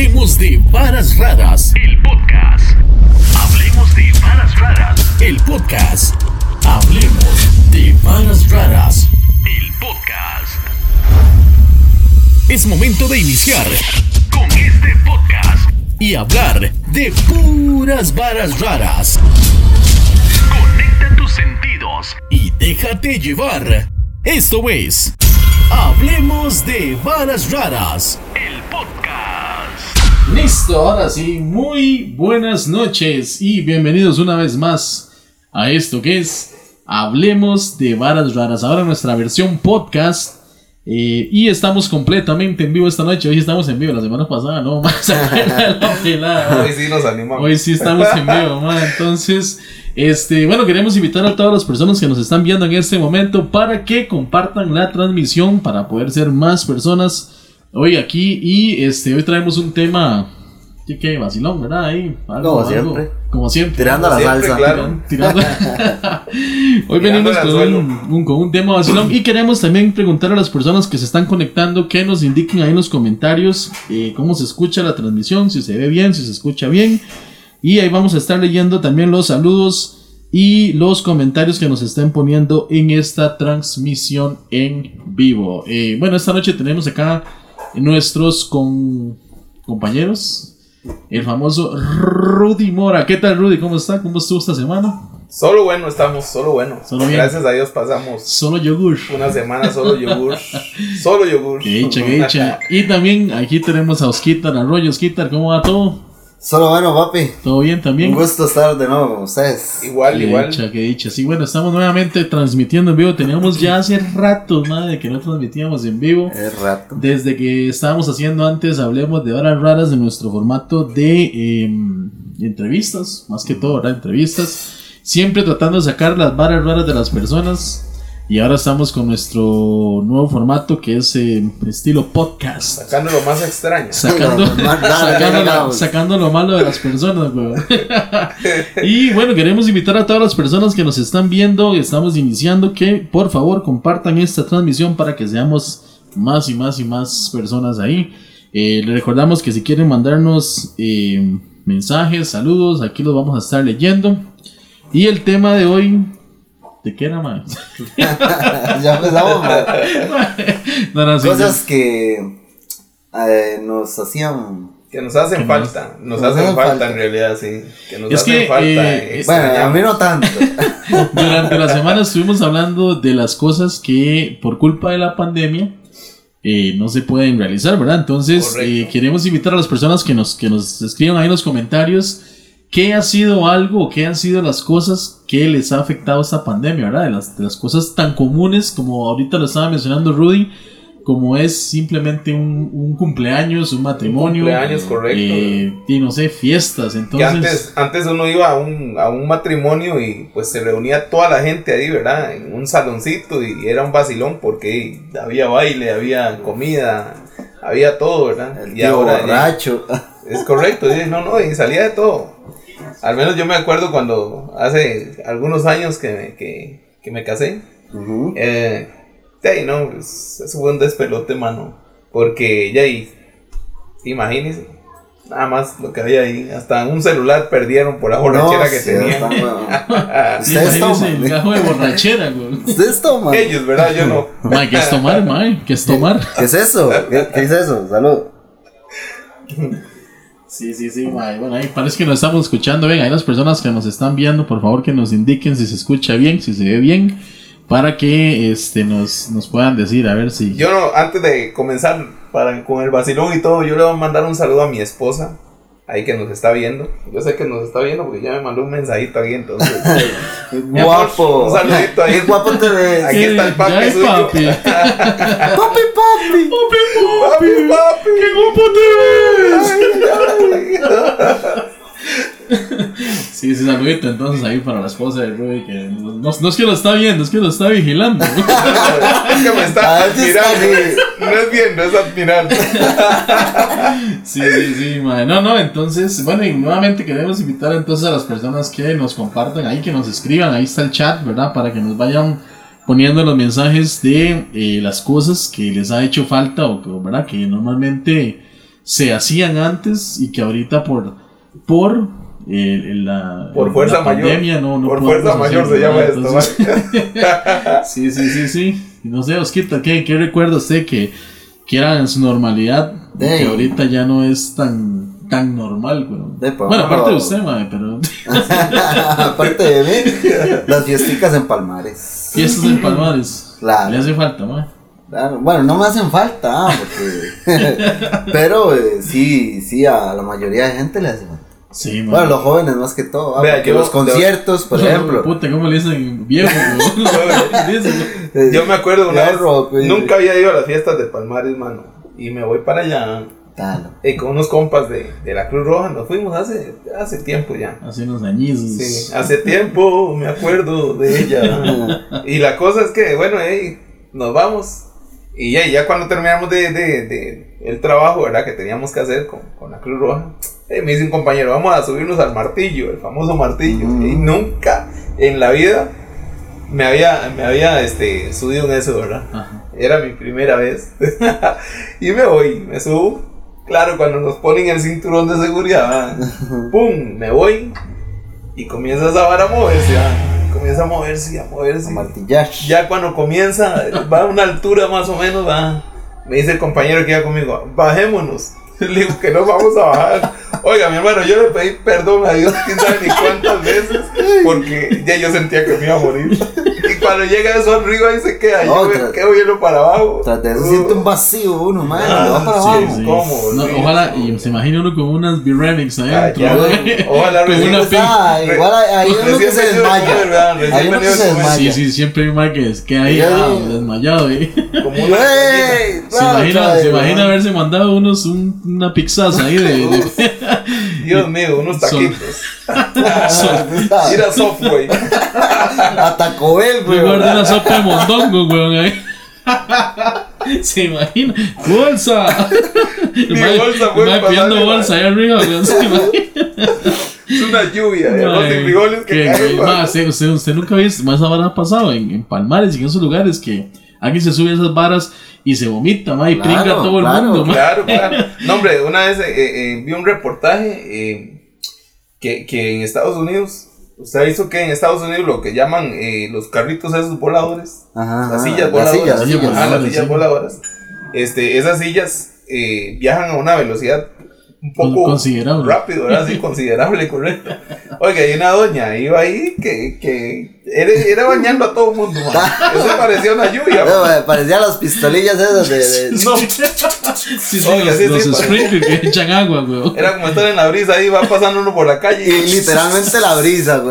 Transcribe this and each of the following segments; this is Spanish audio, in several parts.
Hablemos de varas raras. El podcast. Hablemos de varas raras. El podcast. Hablemos de varas raras. El podcast. Es momento de iniciar Con este podcast. y hablar de puras varas raras. Conecta tus sentidos. Y déjate llevar. Esto es. Hablemos de varas raras. El podcast. Listo, ahora sí, muy buenas noches y bienvenidos una vez más a esto que es Hablemos de Varas Raras. Ahora nuestra versión podcast. eh, y estamos completamente en vivo esta noche. Hoy estamos en vivo, la semana pasada no más. Hoy sí nos animamos. Hoy sí estamos en vivo. Entonces, este, bueno, queremos invitar a todas las personas que nos están viendo en este momento para que compartan la transmisión para poder ser más personas hoy aquí. Y este, hoy traemos un tema. ¿Qué, qué? Vacilón, ¿verdad? Ahí, algo, Como algo- siempre. como siempre. Tirando la Siempre, salsa. claro. Tirando- Hoy venimos con un- con un tema vacilón y queremos también preguntar a las personas que se están conectando que nos indiquen ahí en los comentarios eh, cómo se escucha la transmisión, si se ve bien, si se escucha bien. Y ahí vamos a estar leyendo también los saludos y los comentarios que nos estén poniendo en esta transmisión en vivo. Eh, bueno, esta noche tenemos acá nuestros con, compañeros. El famoso Rudy Mora. ¿Qué tal, Rudy? ¿Cómo está? ¿Cómo estuvo esta semana? Solo bueno estamos, solo bueno. Solo. Gracias a Dios pasamos Solo yogur. una semana solo yogur. solo yogur. Que que. Y también aquí tenemos a Osquitar Arroyo. Osquitar, ¿cómo va todo? Solo bueno, papi. ¿Todo bien también? Un gusto estar de nuevo con ustedes. igual, Que igual. dicha, que dicha. Sí, bueno, estamos nuevamente transmitiendo en vivo. Teníamos ya hace rato, madre, que no transmitíamos en vivo. Es rato. Desde que estábamos haciendo antes, hablemos de horas raras de nuestro formato de em, entrevistas, más que todo, ¿verdad? Entrevistas. Siempre tratando de sacar las varas raras de las personas. Y ahora estamos con nuestro nuevo formato que es em, estilo podcast. Sacando lo más extraño. Sacando, que sacando, lo, hagamos. sacando lo malo de las personas, weón. y bueno, queremos invitar a todas las personas que nos están viendo, estamos iniciando, que por favor compartan esta transmisión para que seamos más y más y más personas ahí. Eh, les recordamos que si quieren mandarnos eh, mensajes, saludos, aquí los vamos a estar leyendo. Y el tema de hoy, ¿de qué era, man? ya empezamos. ma. No, no, sí, Cosas que eh, nos hacían. Que nos hacen Que falta. Nos nos hacen hacen falta, falta. en realidad, sí. Que nos Es hacen que, falta. eh, eh, Bueno, a mí no tanto. Durante la semana estuvimos hablando de las cosas que por culpa de la pandemia eh, no se pueden realizar, ¿verdad? Entonces eh, queremos invitar a las personas que nos, que nos escriban ahí en los comentarios qué ha sido algo o qué han sido las cosas que les ha afectado esta pandemia, ¿verdad? De las, de las cosas tan comunes como ahorita lo estaba mencionando Rudy, como es simplemente un, un cumpleaños, un matrimonio. cumpleaños, correcto. eh, y no sé, fiestas. Que Entonces, antes, antes uno iba a un, a un matrimonio y pues se reunía toda la gente ahí, ¿verdad? En un saloncito y era un vacilón porque había baile, había comida, había todo, ¿verdad? El y ya- borracho. Es correcto, sí, no, no, y salía de todo. Al menos yo me acuerdo cuando hace algunos años que me, que, que me casé. Eh, de ahí, no, pues, eso fue un despelote, mano. Porque ya ahí, imagínense, nada más lo que había ahí. Hasta un celular perdieron por la borrachera que sí, tenían. está bueno. sí, Ustedes imagínense el toman. gajo de borrachera, güey. Ustedes toman. Ellos, ¿verdad? Yo no. Mae, ¿qué es tomar, mae? ¿Qué es tomar? ¿Qué es eso? ¿Qué, qué es eso? Salud. Sí, sí, sí, mae. Bueno, ahí parece que nos estamos escuchando bien. Hay las personas que nos están viendo, por favor, que nos indiquen si se escucha bien, si se ve bien, para que este, nos, nos puedan decir, a ver si... Yo no, antes de comenzar para, con el vacilón y todo, yo le voy a mandar un saludo a mi esposa, ahí que nos está viendo. Yo sé que nos está viendo porque ya me mandó un mensajito aquí, entonces. Amor, Guapo. Un saludito ahí. Qué guapo te ves. Aquí está el papi Ya es suyo. papi. Papi, papi. Papi, papi. ¡Qué guapo te ves! Ay, Sí, sí, saludito entonces ahí para la esposa de Rudy, que no, no- no es que lo está viendo, es que lo está vigilando. Es que me está Ah, sí está mirando. bien. No es viendo, es admirando. Sí, sí, sí, mae. No, no, entonces, bueno, y nuevamente queremos invitar entonces a las personas que nos compartan ahí, que nos escriban, ahí está el chat, ¿verdad? Para que nos vayan poniendo los mensajes de eh, las cosas que les ha hecho falta o que, ¿verdad? Que normalmente se hacían antes y que ahorita por por eh, la Por fuerza la mayor. pandemia no, no Por fuerza mayor se llama ¿verdad? esto. Entonces- sí, sí, sí, sí. Y No sé, Osquita, ¿qué, qué recuerda usted que, que era en su normalidad que ahorita ya no es tan, tan normal, pues, Bueno, aparte de bueno. usted, mae, pero Aparte de mí, las fiesticas en Palmares. Fiestas en Palmares. Claro. Le hace falta, mae. Claro, bueno, no me hacen falta, ah, porque... pero eh, sí, sí, a la mayoría de gente le hace falta. Sí, mae. Bueno, los jóvenes más que todo. ah, Vea, yo- los conciertos, por ejemplo. Puta, ¿cómo le dicen viejo? Yo me acuerdo una vez, rock, nunca había ido a las fiestas de Palmares, mano. Y me voy para allá. Talo. Y con unos compas de, de la Cruz Roja nos fuimos hace, hace tiempo ya. Hace unos añizos. Sí, hace tiempo me acuerdo de ella. y la cosa es que, bueno, ey, nos vamos. Y ya, ya cuando terminamos de, de- de el trabajo, ¿verdad? Que teníamos que hacer con, con la Cruz Roja, eh, me dice un compañero, vamos a subirnos al martillo, el famoso martillo. Mm. Y nunca en la vida me había, me había este, subido en eso, ¿verdad? Ajá. Era mi primera vez. y me voy, me subo. Claro, cuando nos ponen el cinturón de seguridad, ¿verdad? ¡pum! Me voy. Y comienza esa vara a moverse, ¿verdad? Comienza a moverse, a moverse. A martillar. Ya cuando comienza, va a una altura más o menos. Me dice el compañero que iba conmigo, bajémonos. Le digo que no vamos a bajar. Oiga, mi hermano, yo le pedí perdón a Dios, quién sabe ni cuántas veces, porque ya yo sentía que me iba a morir. Cuando llega eso arriba y se queda, yo Otra. me quedo viendo para abajo. Tras de Uh, un vacío uno, man. Ah, va para sí, abajo. Sí. ¿Cómo? No, Sí. ojalá, y se imagina uno con unas B-Remix adentro. ya, ojalá con una Pues, pin- ah, igual hay, uno que se desmaya. Hay uno que se desmaya. Sí, sí, siempre hay un man que, que ahí Ya, ah, ya. desmayado. Como. Se imagina, haberse mandado unos un- una pizzaza ahí de- Dios mío, unos taquitos. Ir a Softway. A Taco Bell, güey. Mejor de una sopa de mondongo, ahí. Se imagina. ¡Bolsa! El Mi mae- bolsa el fue pasarle, pidiendo bolsa ahí arriba, weón. Se imagina. Es una lluvia de arroz y frijoles que que- caen. usted, usted, usted nunca ha visto, más ahora ha pasado en, en Palmares y en esos lugares que alguien se sube a esas varas y se vomita, ma, y Claro, todo el claro, mundo, ma. Claro, claro. No, hombre, una vez eh, eh, vi un reportaje eh, que, que en Estados Unidos, usted hizo que en Estados Unidos lo que llaman eh, los carritos esos voladores, Ajá, las sillas las voladoras, las sillas Ajá, las voladoras, sillas sí. voladoras, este, esas sillas eh, viajan a una velocidad un poco considerable. rápido, ¿verdad? Sí, considerable, correcto. Oiga, hay una doña, iba ahí que, que era, era bañando a todo el mundo, man. Eso parecía una lluvia, man. No, me parecían las pistolillas esas de. de- Sí, sí, Oiga, los, sí, los sí, sprinklers que echan agua, weón. Era como estar en la brisa ahí, va pasando uno por la calle. y literalmente la brisa.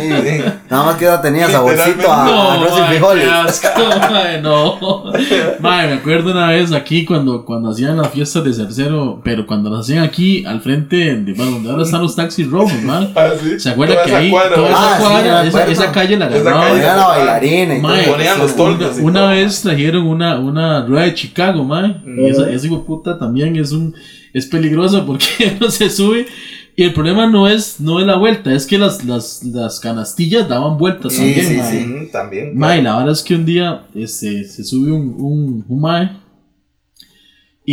Sí. Nada más que esa tenía saborcito a No, arroz y frijoles. qué asco, no. Mae, me acuerdo una vez aquí cuando, cuando hacían las fiestas de Cercero, pero cuando las hacían aquí al frente de bueno, donde ahora están los taxis rojos, mae. Ah, sí. ¿Se acuerda Toda que esa ahí cuadra, toda esa Ah, cuadra, esa calle la Esa calle la bailarina y Mae, todo. Ponían los toldos y Una vez trajeron una, una rueda de Chicago, mae. Y esa, esa hijo de puta también es un es peligroso porque no se sube. Y el problema no es, no es la vuelta, es que las, las, las canastillas daban vueltas Sí, también, sí, mae. sí. Mm, también. Mae, la verdad es que un día este, se sube un, un, un mae.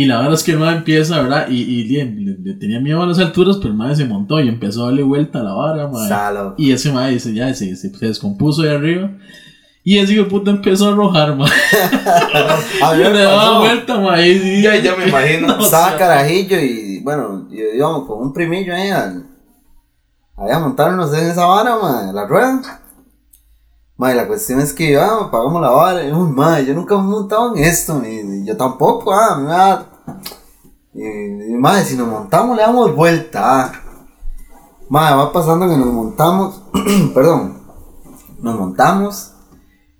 Y la verdad es que el mae empieza, ¿verdad? Y, y le, le- le tenía miedo a las alturas, pero el mae se montó y empezó a darle vuelta a la vara, mae. Salo. Y ese mae dice, ya se, se, se descompuso de arriba. Y ese hijo puta empezó a arrojar, mae. A mí Y me le daba pasó. vuelta, y- Ya, ya me imagino. No, Estaba o sea, carajillo y bueno, yo íbamos con un primillo ahí al, ahí a montarnos en esa vara, ma, la rueda. Ma, y la cuestión es que ah, pagamos la vara. Uy, ma, yo nunca me he montado en esto. Y, yo tampoco, ah, me da- Y, y, ma, si nos montamos le damos vuelta. Ah. Va pasando que nos montamos, perdón, nos montamos.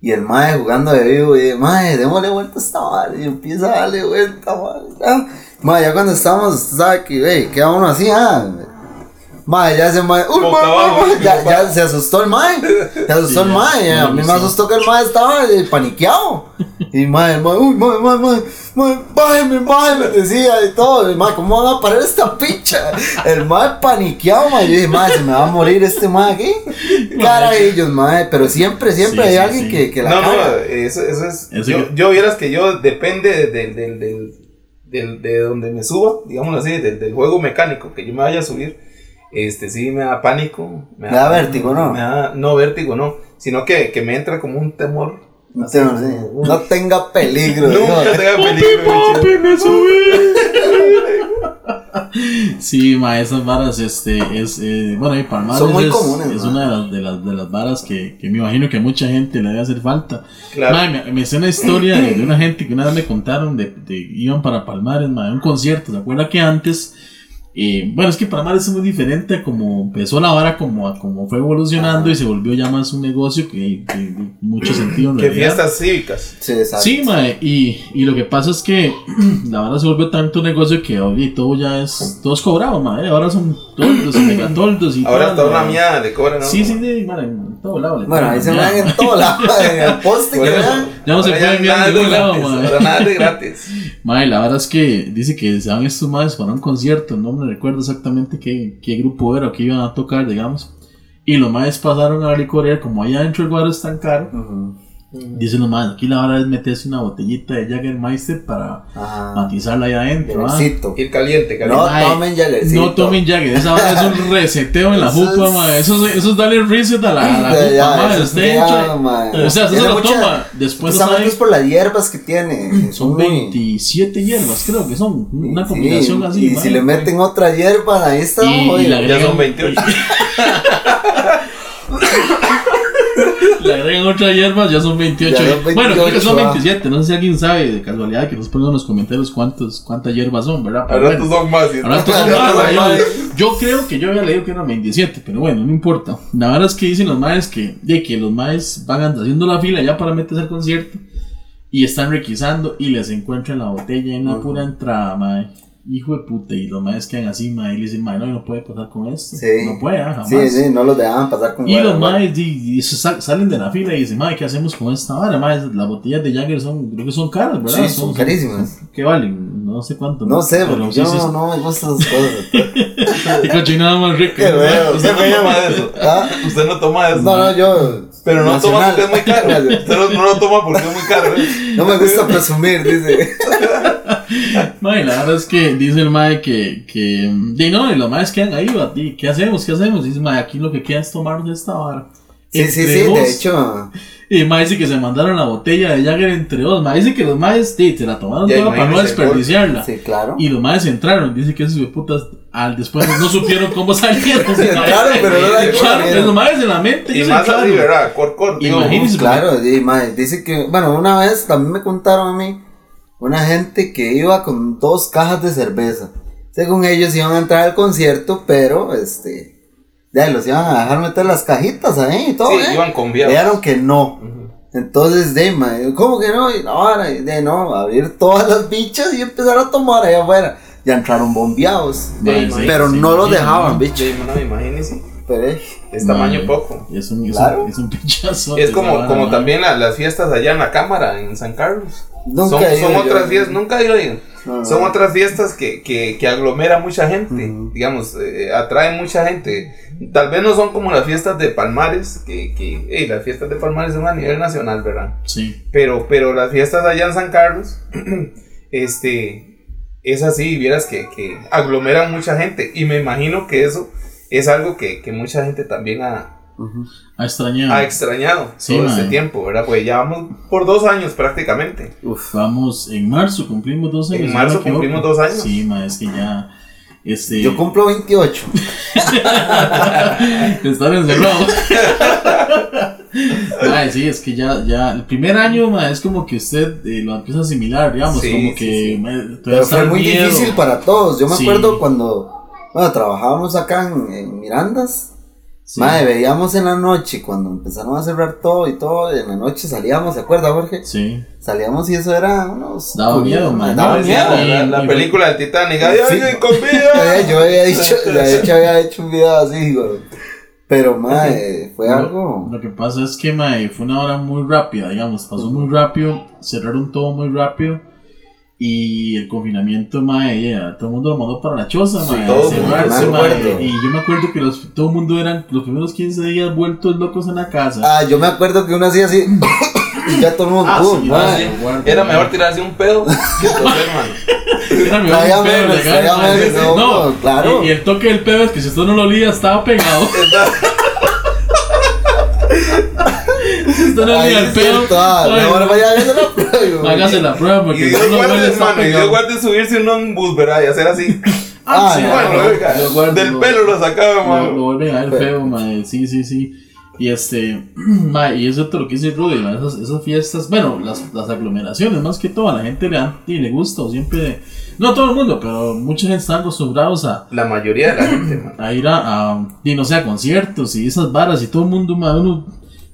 Y el mae jugando de vivo y mae, démosle vuelta a esta vara. Y empieza a darle vuelta, mae. Ah, mae, ya cuando estamos, usted sabe que, wey, queda uno así, ah. Mae, ya se mae, uy, mae, ya, ya se asustó el mae. Se asustó Sí, el ya. mae. A mí me asustó que el mae estaba eh, paniqueado. Y mae, el mae, uy, mae, mae, mae, mae, bájeme, bájeme, decía y todo. Y mae, ¿cómo van a parar esta picha? El mae paniqueado, mae. Yo dije, mae, se me va a morir este mae aquí. Carajillos, mae. Pero siempre, siempre Sí, hay sí, alguien sí. que, que la No, no, eso, eso es. Eso yo, que- yo vieras que yo depende del, del, del, del- de donde me suba, digámoslo así, del, del juego mecánico que yo me vaya a subir, este sí me da pánico. Me da vértigo, ¿no? Me da, no, vértigo no, sino que, que me entra como un temor. No, no sé, no tenga peligro. Nunca tenga peligro. me subí. Sí, ma, esas varas, este, es, eh, bueno, y Palmares Son muy es, comunes, es una de las, de las, de las varas que, que me imagino que a mucha gente le debe hacer falta. Claro. Ma, me, me sé una historia de, de una gente que una vez me contaron de, de iban para Palmares, ma, un concierto, ¿se acuerda que antes? Eh, bueno, es que Palmares es muy diferente a como empezó la vara, como, a como fue evolucionando y se volvió ya más un negocio que, de mucho sentido en Que fiestas cívicas. Sí, exacto. Sí, mae, y, y lo que pasa es que la verdad se volvió tanto negocio que hoy todo ya es, todo es cobrado, mae, ahora son toldos y megatoldos y Ahora toda una mierda le cobran. ¿no? Sí, sí, sí, mae, en todo lado. Bueno, ahí se dan en todo lado, en el poste Por que vean. Ya no se puede nada enviar de ningún lado, mae. nada de gratis. Mae, la verdad es que dice que se van estos madres para un concierto, no recuerdo exactamente qué, qué grupo era o qué iban a tocar, digamos. Y los madres pasaron a la licorería, como allá adentro el guaro es tan caro. Dicen los madres, aquí la hora es meterse una botellita de Jägermeister para Ajá. matizarla ahí adentro. ¿ah? Ir caliente, caliente. No Ay, tomen Jagercito. No tomen Jagger, esa hora es un reseteo en la Eso jupa, es- ma. Eso, es- eso es darle reset a la, a la jupa, ya, ma. eso Usted es- ya, entra- ma. o sea, Tiene se lo mucha- toma, después Esa sabe. es por las hierbas que tiene. Son muy- 27 hierbas, creo que son. Una Sí, combinación así. Y ma. si le meten otra hierba, ahí está. Y- y oye. la- Ya son 28. Le agregan otra hierba, ya son 28. Ya son Bueno, creo que son 28, ah. 27. No sé si alguien sabe de casualidad que nos ponga en los comentarios cuántos, cuántas hierbas son, ¿verdad? Pero Ahora bueno. estos son más. Ahora estos son más, yo creo que yo había leído que eran 27, pero bueno, no importa. La verdad es que dicen los maes que, de que los maes van haciendo la fila ya para meterse al concierto y están requisando y les encuentran la botella en la pura entrada, mae. Hijo de puta, y los maes quedan así, mae, y le dicen, mae, no, no puede pasar con esto. Sí. No puede, ah, jamás. Sí, sí, no los dejaban pasar con Y los ma. maes y, y sal- salen de la fila y dicen, mae, ¿qué hacemos con esta vara? Mae, las botellas de Jagger son, creo que son caras, ¿verdad? Sí, son carísimas. ¿Qué valen? No sé cuánto. No sé, pero yo sí, sí. no me gustan esas cosas. Qué cochinada más rica. Qué. Usted no toma eso. Ah, Usted no toma eso. No, no, yo. Pero no toma porque es muy caro. Usted no, no lo toma porque es muy caro. ¿eh? No me gusta presumir, dice. Mae, la verdad es que dice el mae que, que de no, y los maes quedan ahí, y ¿qué hacemos? ¿Qué hacemos? Dice mae, aquí lo que queda es tomarnos esta vara. Sí, sí, Entre sí, dos. de hecho. Y mae dice que se mandaron la botella de Jagger entre dos. Mae dice que los maes sí, se la tomaron Ya, toda para no desperdiciarla. Sí, claro. Y los maes entraron. Dice que esos putas al después no supieron cómo salieron. Claro, pero no la Claro, los maes en la mente. Y más claro. así, ¿verdad? Cor, cor. digo, Imagínese. Claro, y, mae, dice que, bueno, una vez también me contaron a mí una gente que iba con dos cajas de cerveza. Según ellos iban a entrar al concierto, pero este, ya los iban a dejar meter las cajitas ahí y todo. Sí, ¿eh? iban con. Dijeron que no. Entonces, de, ¿cómo que no? Y ahora, de no, abrir todas las bichas y empezar a tomar allá afuera. Ya entraron bombeados. Pero sí, no los sí, dejaban, sí. bicho. Sí, no, imagínese. Eh, Es tamaño poco. Es un, es Claro. un, es un pinchazo. Es como, como también la- las fiestas allá en la cámara, en San Carlos. Nunca son he ido son yo. otras fiestas, nunca he ido ahí. No, no. Son otras fiestas que, que, que aglomera mucha gente, digamos, eh, atraen mucha gente. Tal vez no son como las fiestas de Palmares, que, que hey, las fiestas de Palmares son a nivel nacional, ¿verdad? Sí. Pero, pero las fiestas allá en San Carlos, este, es así, vieras que, que aglomeran mucha gente. Y me imagino que eso es algo que, que mucha gente también ha, Ha extrañado. ha extrañado Sí, todo este tiempo, ¿verdad? Pues ya vamos por dos años prácticamente. Uf, vamos, en marzo cumplimos dos años. En marzo cumplimos dos años. Sí, ma, es que ya. Este, Yo cumplo 28. Están encerrados. Ay, sí, es que ya, ya, el primer año, ma, es como que usted eh, lo empieza a asimilar, digamos, Sí, como sí, que sí. ma, Pero fue muy miedo. difícil para todos. Yo me Sí. acuerdo cuando bueno, trabajábamos acá en, en Mirandas. Sí. Madre, veíamos en la noche, cuando empezaron a cerrar todo y todo, en la noche salíamos, ¿se acuerda, Jorge? Sí, Salíamos y eso era unos... Daba miedo, man. Daba No, miedo. sí. La, película del Titanic. ¡Ay, Sí. alguien con vida! Yo había dicho, de hecho había hecho un video así, güey. Pero, madre, fue Lo- algo... Lo que pasa es que ma, fue una hora muy rápida, digamos, pasó muy rápido, cerraron todo muy rápido y el confinamiento, ma, ya, todo el mundo lo mandó para la choza, ma, todo a el mundo, cerrarse, me ma, acuerdo. y yo me acuerdo que los, todo el mundo eran los primeros 15 días vueltos locos en la casa. Ah, yo me acuerdo que uno hacía así... Y ya todo el mundo, Ah, pum, sí, mae. Sí. guarda, Era mae. mejor tirarse un pedo que toser, mano. Era mejor un pedo, menos, legal, mae. menos, No, no, claro. Y, y el toque del pedo es que si usted no lo olía, estaba pegado. usted no es pedo, cierto, ah, ay, ahora vaya a la prueba. hágase la prueba Y porque Dios lo huele, guarde, está mano, y Dios guarde subirse uno en un bus, ¿verdad? Y hacer así. Ah, sí, no, Bueno, del lo- pelo lo sacaba, Lo, lo vuelven a ver feo, mae. Sí, sí, sí. Y este, mae, y eso es lo que dice Rudy, mae, esas, esas fiestas, bueno, las, las aglomeraciones, más que todo, a la gente le, dan- y le gusta, o siempre, no a todo el mundo, pero mucha gente está acostumbrados a, La mayoría de la gente, mano. a ir a, a, y no sé, a conciertos y esas varas y todo el mundo, mae, uno,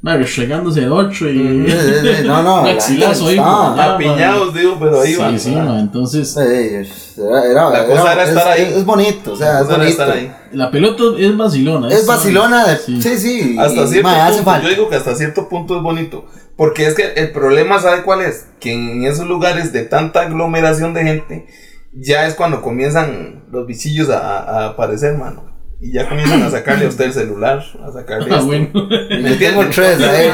mae, restregándose el otro y. Sí, sí, sí, No, no. Un la axilazo ahí. Apiñados, digo, pero ahí van. Sí, sí, mae, entonces, Sí, era, era, La cosa era estar es, ahí. Es bonito, o sea, La es era bonito. estar ahí. la pelota es vacilona. Es vacilona de. Sí. Sí, sí. Hasta cierto punto, falta. yo digo que hasta cierto punto es bonito. Porque es que el problema, ¿sabe cuál es? Que en esos lugares de tanta aglomeración de gente, ya es cuando comienzan los bichillos a, a aparecer, mano. Y ya comienzan a sacarle a usted el celular, a sacarle Ah, esto. bueno. Yo tengo tres ahí.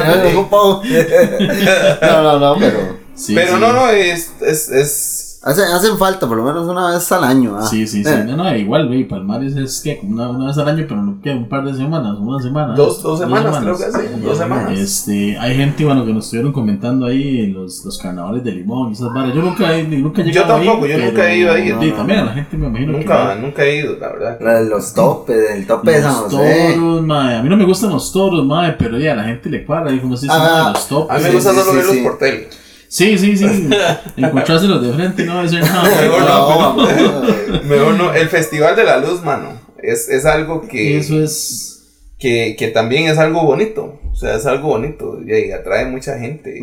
No, no, no, pero. Sí, Pero sí. no, no, es, es, es Hacen, hacen falta por lo menos una vez al año. ah. Sí, sí, sí. Eh, No, no, igual, güey. Palmares es que como una, una vez al año, pero no que un par de semanas, una semana. dos, dos semanas, creo que sí, dos semanas. Este, hay gente, bueno, que nos estuvieron comentando ahí los, los carnavales de Limón y esas varas. Yo nunca he, nunca he Yo tampoco, ahí, yo nunca he ido ahí. No, también a la gente me imagino Nunca, que. nunca he ido, la verdad. la de los topes, el tope de San Los José. toros, mae. A mí no me gustan los toros, mae, pero ya a la gente le cuadra. Y como se dice, Ah, los topes. A mí me Sí, gusta sí, solo sí, verlos sí. por tele. Sí, sí, sí. Encontrárselos de frente no ser nada. Mejor no, No, pero- Mejor no. El Festival de la Luz, mano, es, es algo que, Eso es. que, que también es algo bonito. O sea, es algo bonito y, y atrae mucha gente.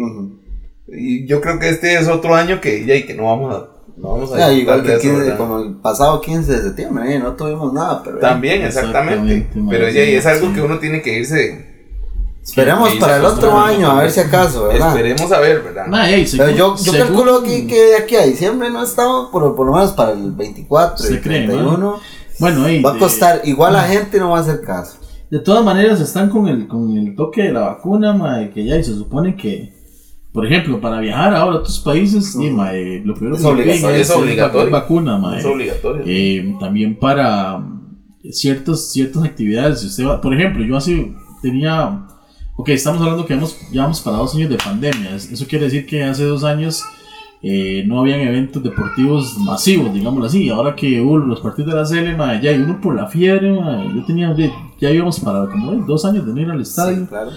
Y, yo creo que este es otro año que, ya, y que no vamos a, no vamos a Ya, disfrutar igual que de eso, 15, ¿verdad? como el pasado 15 de septiembre, eh, no tuvimos nada, pero eh, También, exactamente. Exactamente, Pero ya, es algo sí. que uno tiene que irse. Esperemos para el otro año, a ver si acaso, ¿verdad? Esperemos a ver, ¿verdad? Mae, ey, Pero yo, yo calculo que, que de aquí a diciembre no estamos, por, por lo menos para el 24 y ¿Se el cree, 31. Bueno, ey, Va a de- costar, igual la gente no va a hacer caso. De todas maneras, están con el, con el toque de la vacuna, mae, que ya y se supone que, por ejemplo, para viajar ahora a otros países, sí, mae, lo primero Es que obligatorio, es obligatorio. vacuna, mae. Es obligatorio. Eh, también para ciertos, ciertas actividades, si usted va, por ejemplo, yo hace, tenía, ok, estamos hablando que hemos, ya vamos para dos años de pandemia, Es- eso quiere decir que hace dos años eh, no habían eventos deportivos masivos, digámoslo así, ahora que hubo los partidos de la CL, ya y uno por la fiebre, yo tenía, ya íbamos para como eh, dos años de no ir al estadio, Sí, claro.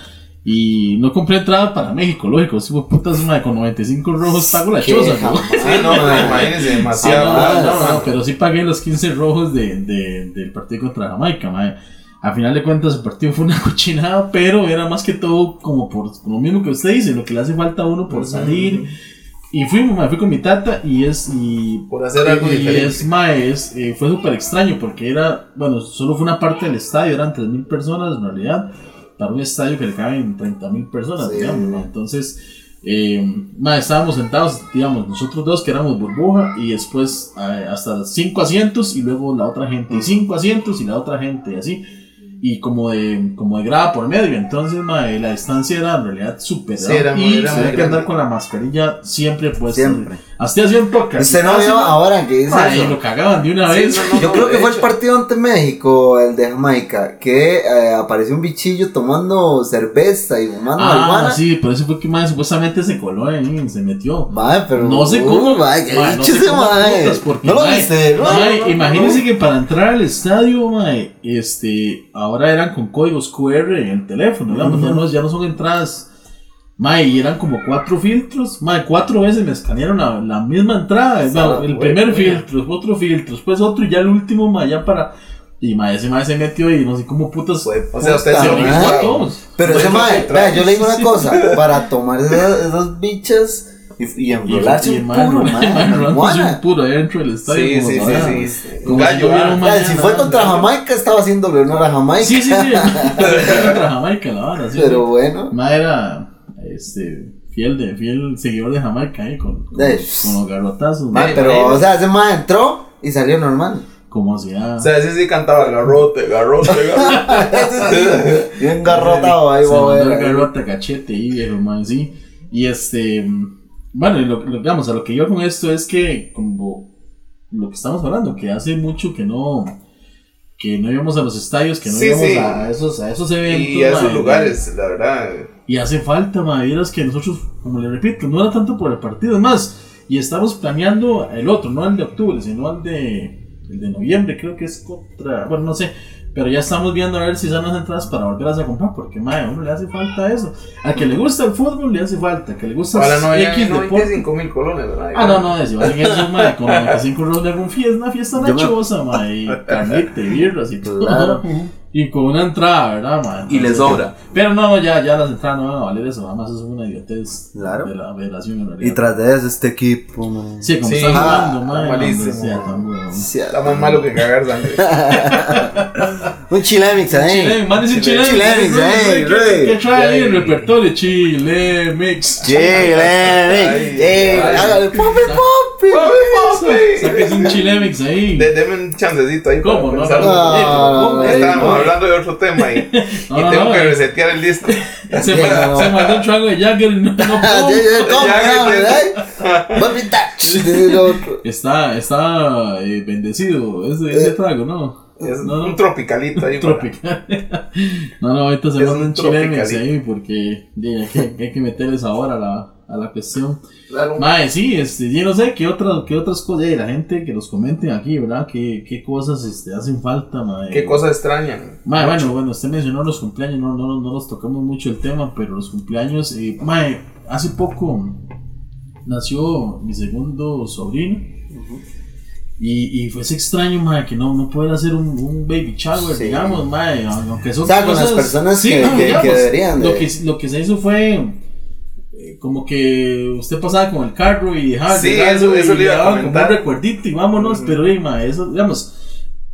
y no compré entrada para México, lógico, si fue putas, mae, con 95 rojos pago la choza, ¿no? jamás, Sí, no, imagínense, demasiado. Ah, no, no, pero sí pagué los 15 rojos de, de- del partido contra Jamaica, mae. A final de cuentas, el partido fue una cochinada, pero era más que todo como por lo mismo que usted dice, lo que le hace falta a uno por salir. Y fui, mae, fui con mi tata y es. Y, Por hacer algo y diferente. es, mae, es, eh, fue súper extraño porque era, bueno, solo fue una parte del estadio, eran 3.000 personas en realidad, para un estadio que le caben 30.000 personas, Sí. digamos, ¿no? Entonces, eh, mae, estábamos sentados, digamos, nosotros dos que éramos burbuja y después eh, hasta cinco asientos y luego la otra gente, y cinco asientos y la otra gente, y así. Y como de, como de grada por medio, entonces mae, la distancia era en realidad súper Sí, era muy- y era había que andar con la mascarilla siempre puesta. Siempre. Hasta hacía un poco. Usted no vio ahora que dice Mae, eso? lo cagaban de una Sí, vez. no, no, Yo no, creo que fue el hecho. partido ante México, el de Jamaica, que eh, apareció un bichillo tomando cerveza y fumando Ah, marihuana. sí, por eso fue que mae, supuestamente se coló ahí, se metió. Mae, pero. No sé cómo. Uh, mae, qué mae, no bicho sé cómo mae. putas, porque, No lo viste, imagínense que para entrar al estadio, mae, este, ahora eran con códigos QR en el teléfono, digamos, ya, no, ya no son entradas. Mae, y eran como cuatro filtros. Mae, cuatro veces me escanearon la, la misma entrada. El primer filtro, otro filtro, después otro y ya el último, mae, ya para. Y mae, ese mae se metió y no sé cómo putas. O sea, usted se. Pero ese mae, yo le digo una cosa, para tomar esas, esas bichas y, y enrolarse y, un mae, puro, enrolándose marihuana. un puro dentro del estadio. Sí, como sí, si sí, sí, sí. Como Un si gallo, hubiera ah. un mañana. si fue contra Jamaica, estaba haciéndole honor a Jamaica. Sí, sí, sí. Fue contra Jamaica, la vara. Sí, Pero sí. bueno. Ma era este, fiel, de, fiel seguidor de Jamaica, ¿eh? Con, con, Eh. con los garrotazos. mae, ma, pero, o sea, ese mae entró y salió normal. Como si ya. O sea, ese sí cantaba garrote, garrote, garrote. Bien garrotado ahí, se mandó el garrote cachete y viejo, man, sí. Y este, bueno, y lo, lo- digamos, a lo que yo con esto es que, como lo que estamos hablando, que hace mucho que no, que no íbamos a los estadios, que no Sí, íbamos sí. a, esos, a esos eventos. Y a esos lugares, la verdad. Y hace falta, ma, vieras que nosotros, como le repito, no era tanto por el partido, es más, y estamos planeando el otro, no el de octubre, sino el de, el de noviembre, creo que es contra, bueno, no sé, pero ya estamos viendo a ver si son las entradas para volverlas a comprar, porque, ma, a uno le hace falta eso. A que le gusta el fútbol le hace falta, a que le gusta Ahora no hay X deporte. 95 mil colones, ¿verdad? Ah, no, no, si vas en eso, ma, con 95 euros de algún fiesta, una fiesta nachosa, ma, y carnita y birras y todo. Claro. Y con una entrada, ¿verdad, ma? Y le sobra. pero no, ya, ya las entradas no van a valer eso, nada más es una idiotez Claro. de la federación en realidad. Y tras de eso, este equipo, man. Sí, como Sí, están ah, jugando, madre, malísimo, hombre, sea man. tan bueno. Sí, Está más malo que cagar sangre. Un chilemix ahí. Chile, mándese un chile. Chilemix, eh, ¿Qué rey. qué trae ahí el repertorio? Chile Mix. Chilemix. Ay, Eh, ay. Papi, un chile Mix ahí. De- Deme un chancecito ahí. ¿Cómo? No, pensar. no, no, Estábamos no. hablando de otro tema y, No, y no, tengo no, que eh. resetear el disco. Se mandó un trago de Jagger no, no Ah. Está, está eh, bendecido ese, ese trago, ¿no? Es no, no. un tropicalito ahí. Tropical. no, no, ahorita se manda un un chile Mix tropicalito. ahí porque hay, que, hay que meterle sabor a la, a la cuestión. Claro. Mae, sí, este, yo no sé qué, otras qué otras cosas, eh, la gente que nos comenten aquí, ¿verdad? ¿Qué, qué cosas este, hacen falta, mae? Qué cosas extrañan. Mae, bueno, bueno, usted mencionó los cumpleaños, no, no, no nos tocamos mucho el tema, pero los cumpleaños, eh, mae, hace poco nació mi segundo sobrino. Y, y fue ese extraño, mae, que no, no poder hacer un, un baby shower, Sí. digamos, mae, aunque son O sea, con las cosas- personas Sí, que- no, que- digamos, que deberían Lo de- que, lo que se hizo fue como que usted pasaba con el carro y dejaba Sí, eso- eso y le iba a daban como un recuerdito y vámonos, pero, mae, eso, digamos,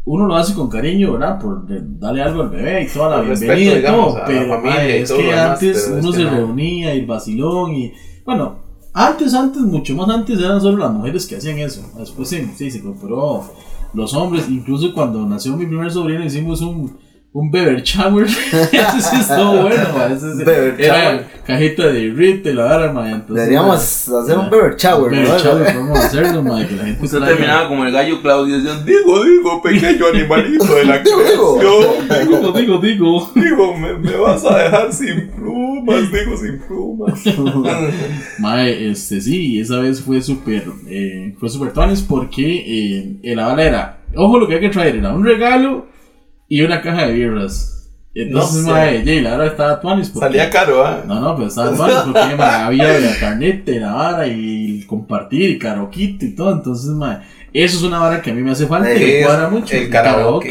uno lo hace con cariño, ¿verdad? Por darle algo al bebé y toda la respeto, bienvenida y todo. Pero familia mae, y es todo que demás, antes uno se reunía y el vacilón y. Bueno, antes, antes, mucho más antes eran solo las mujeres que hacían eso. Después sí, sí, se incorporó los hombres. Incluso cuando nació mi primer sobrino hicimos un. Un beber shower. ese sí estuvo bueno, mae, ese sí- Beber Era shower. cajita de irrite, la vara, mae, entonces, Deberíamos hacer un beber shower, beber ¿no? shower, vamos a hacerlo, que la gente Usted traiga- terminaba como el gallo Claudio diciendo, digo, digo, pequeño animalito de la Digo, digo. creación. Digo, digo, digo. Digo, me, me vas a dejar sin plumas, digo, sin plumas. Mae, este sí, esa vez fue súper, eh, fue súper tones porque eh, el aval era, ojo lo que hay que traer, era un regalo y una caja de birras. Entonces, No sé. mae, y la verdad estaba porque... Salía caro, ¿ah? No, no, pero estaba tones porque mae, había la carnete, la vara y el compartir y karaoke y todo, entonces, mae, eso es una vara que a mí me hace falta y me cuadra mucho. el karaoke.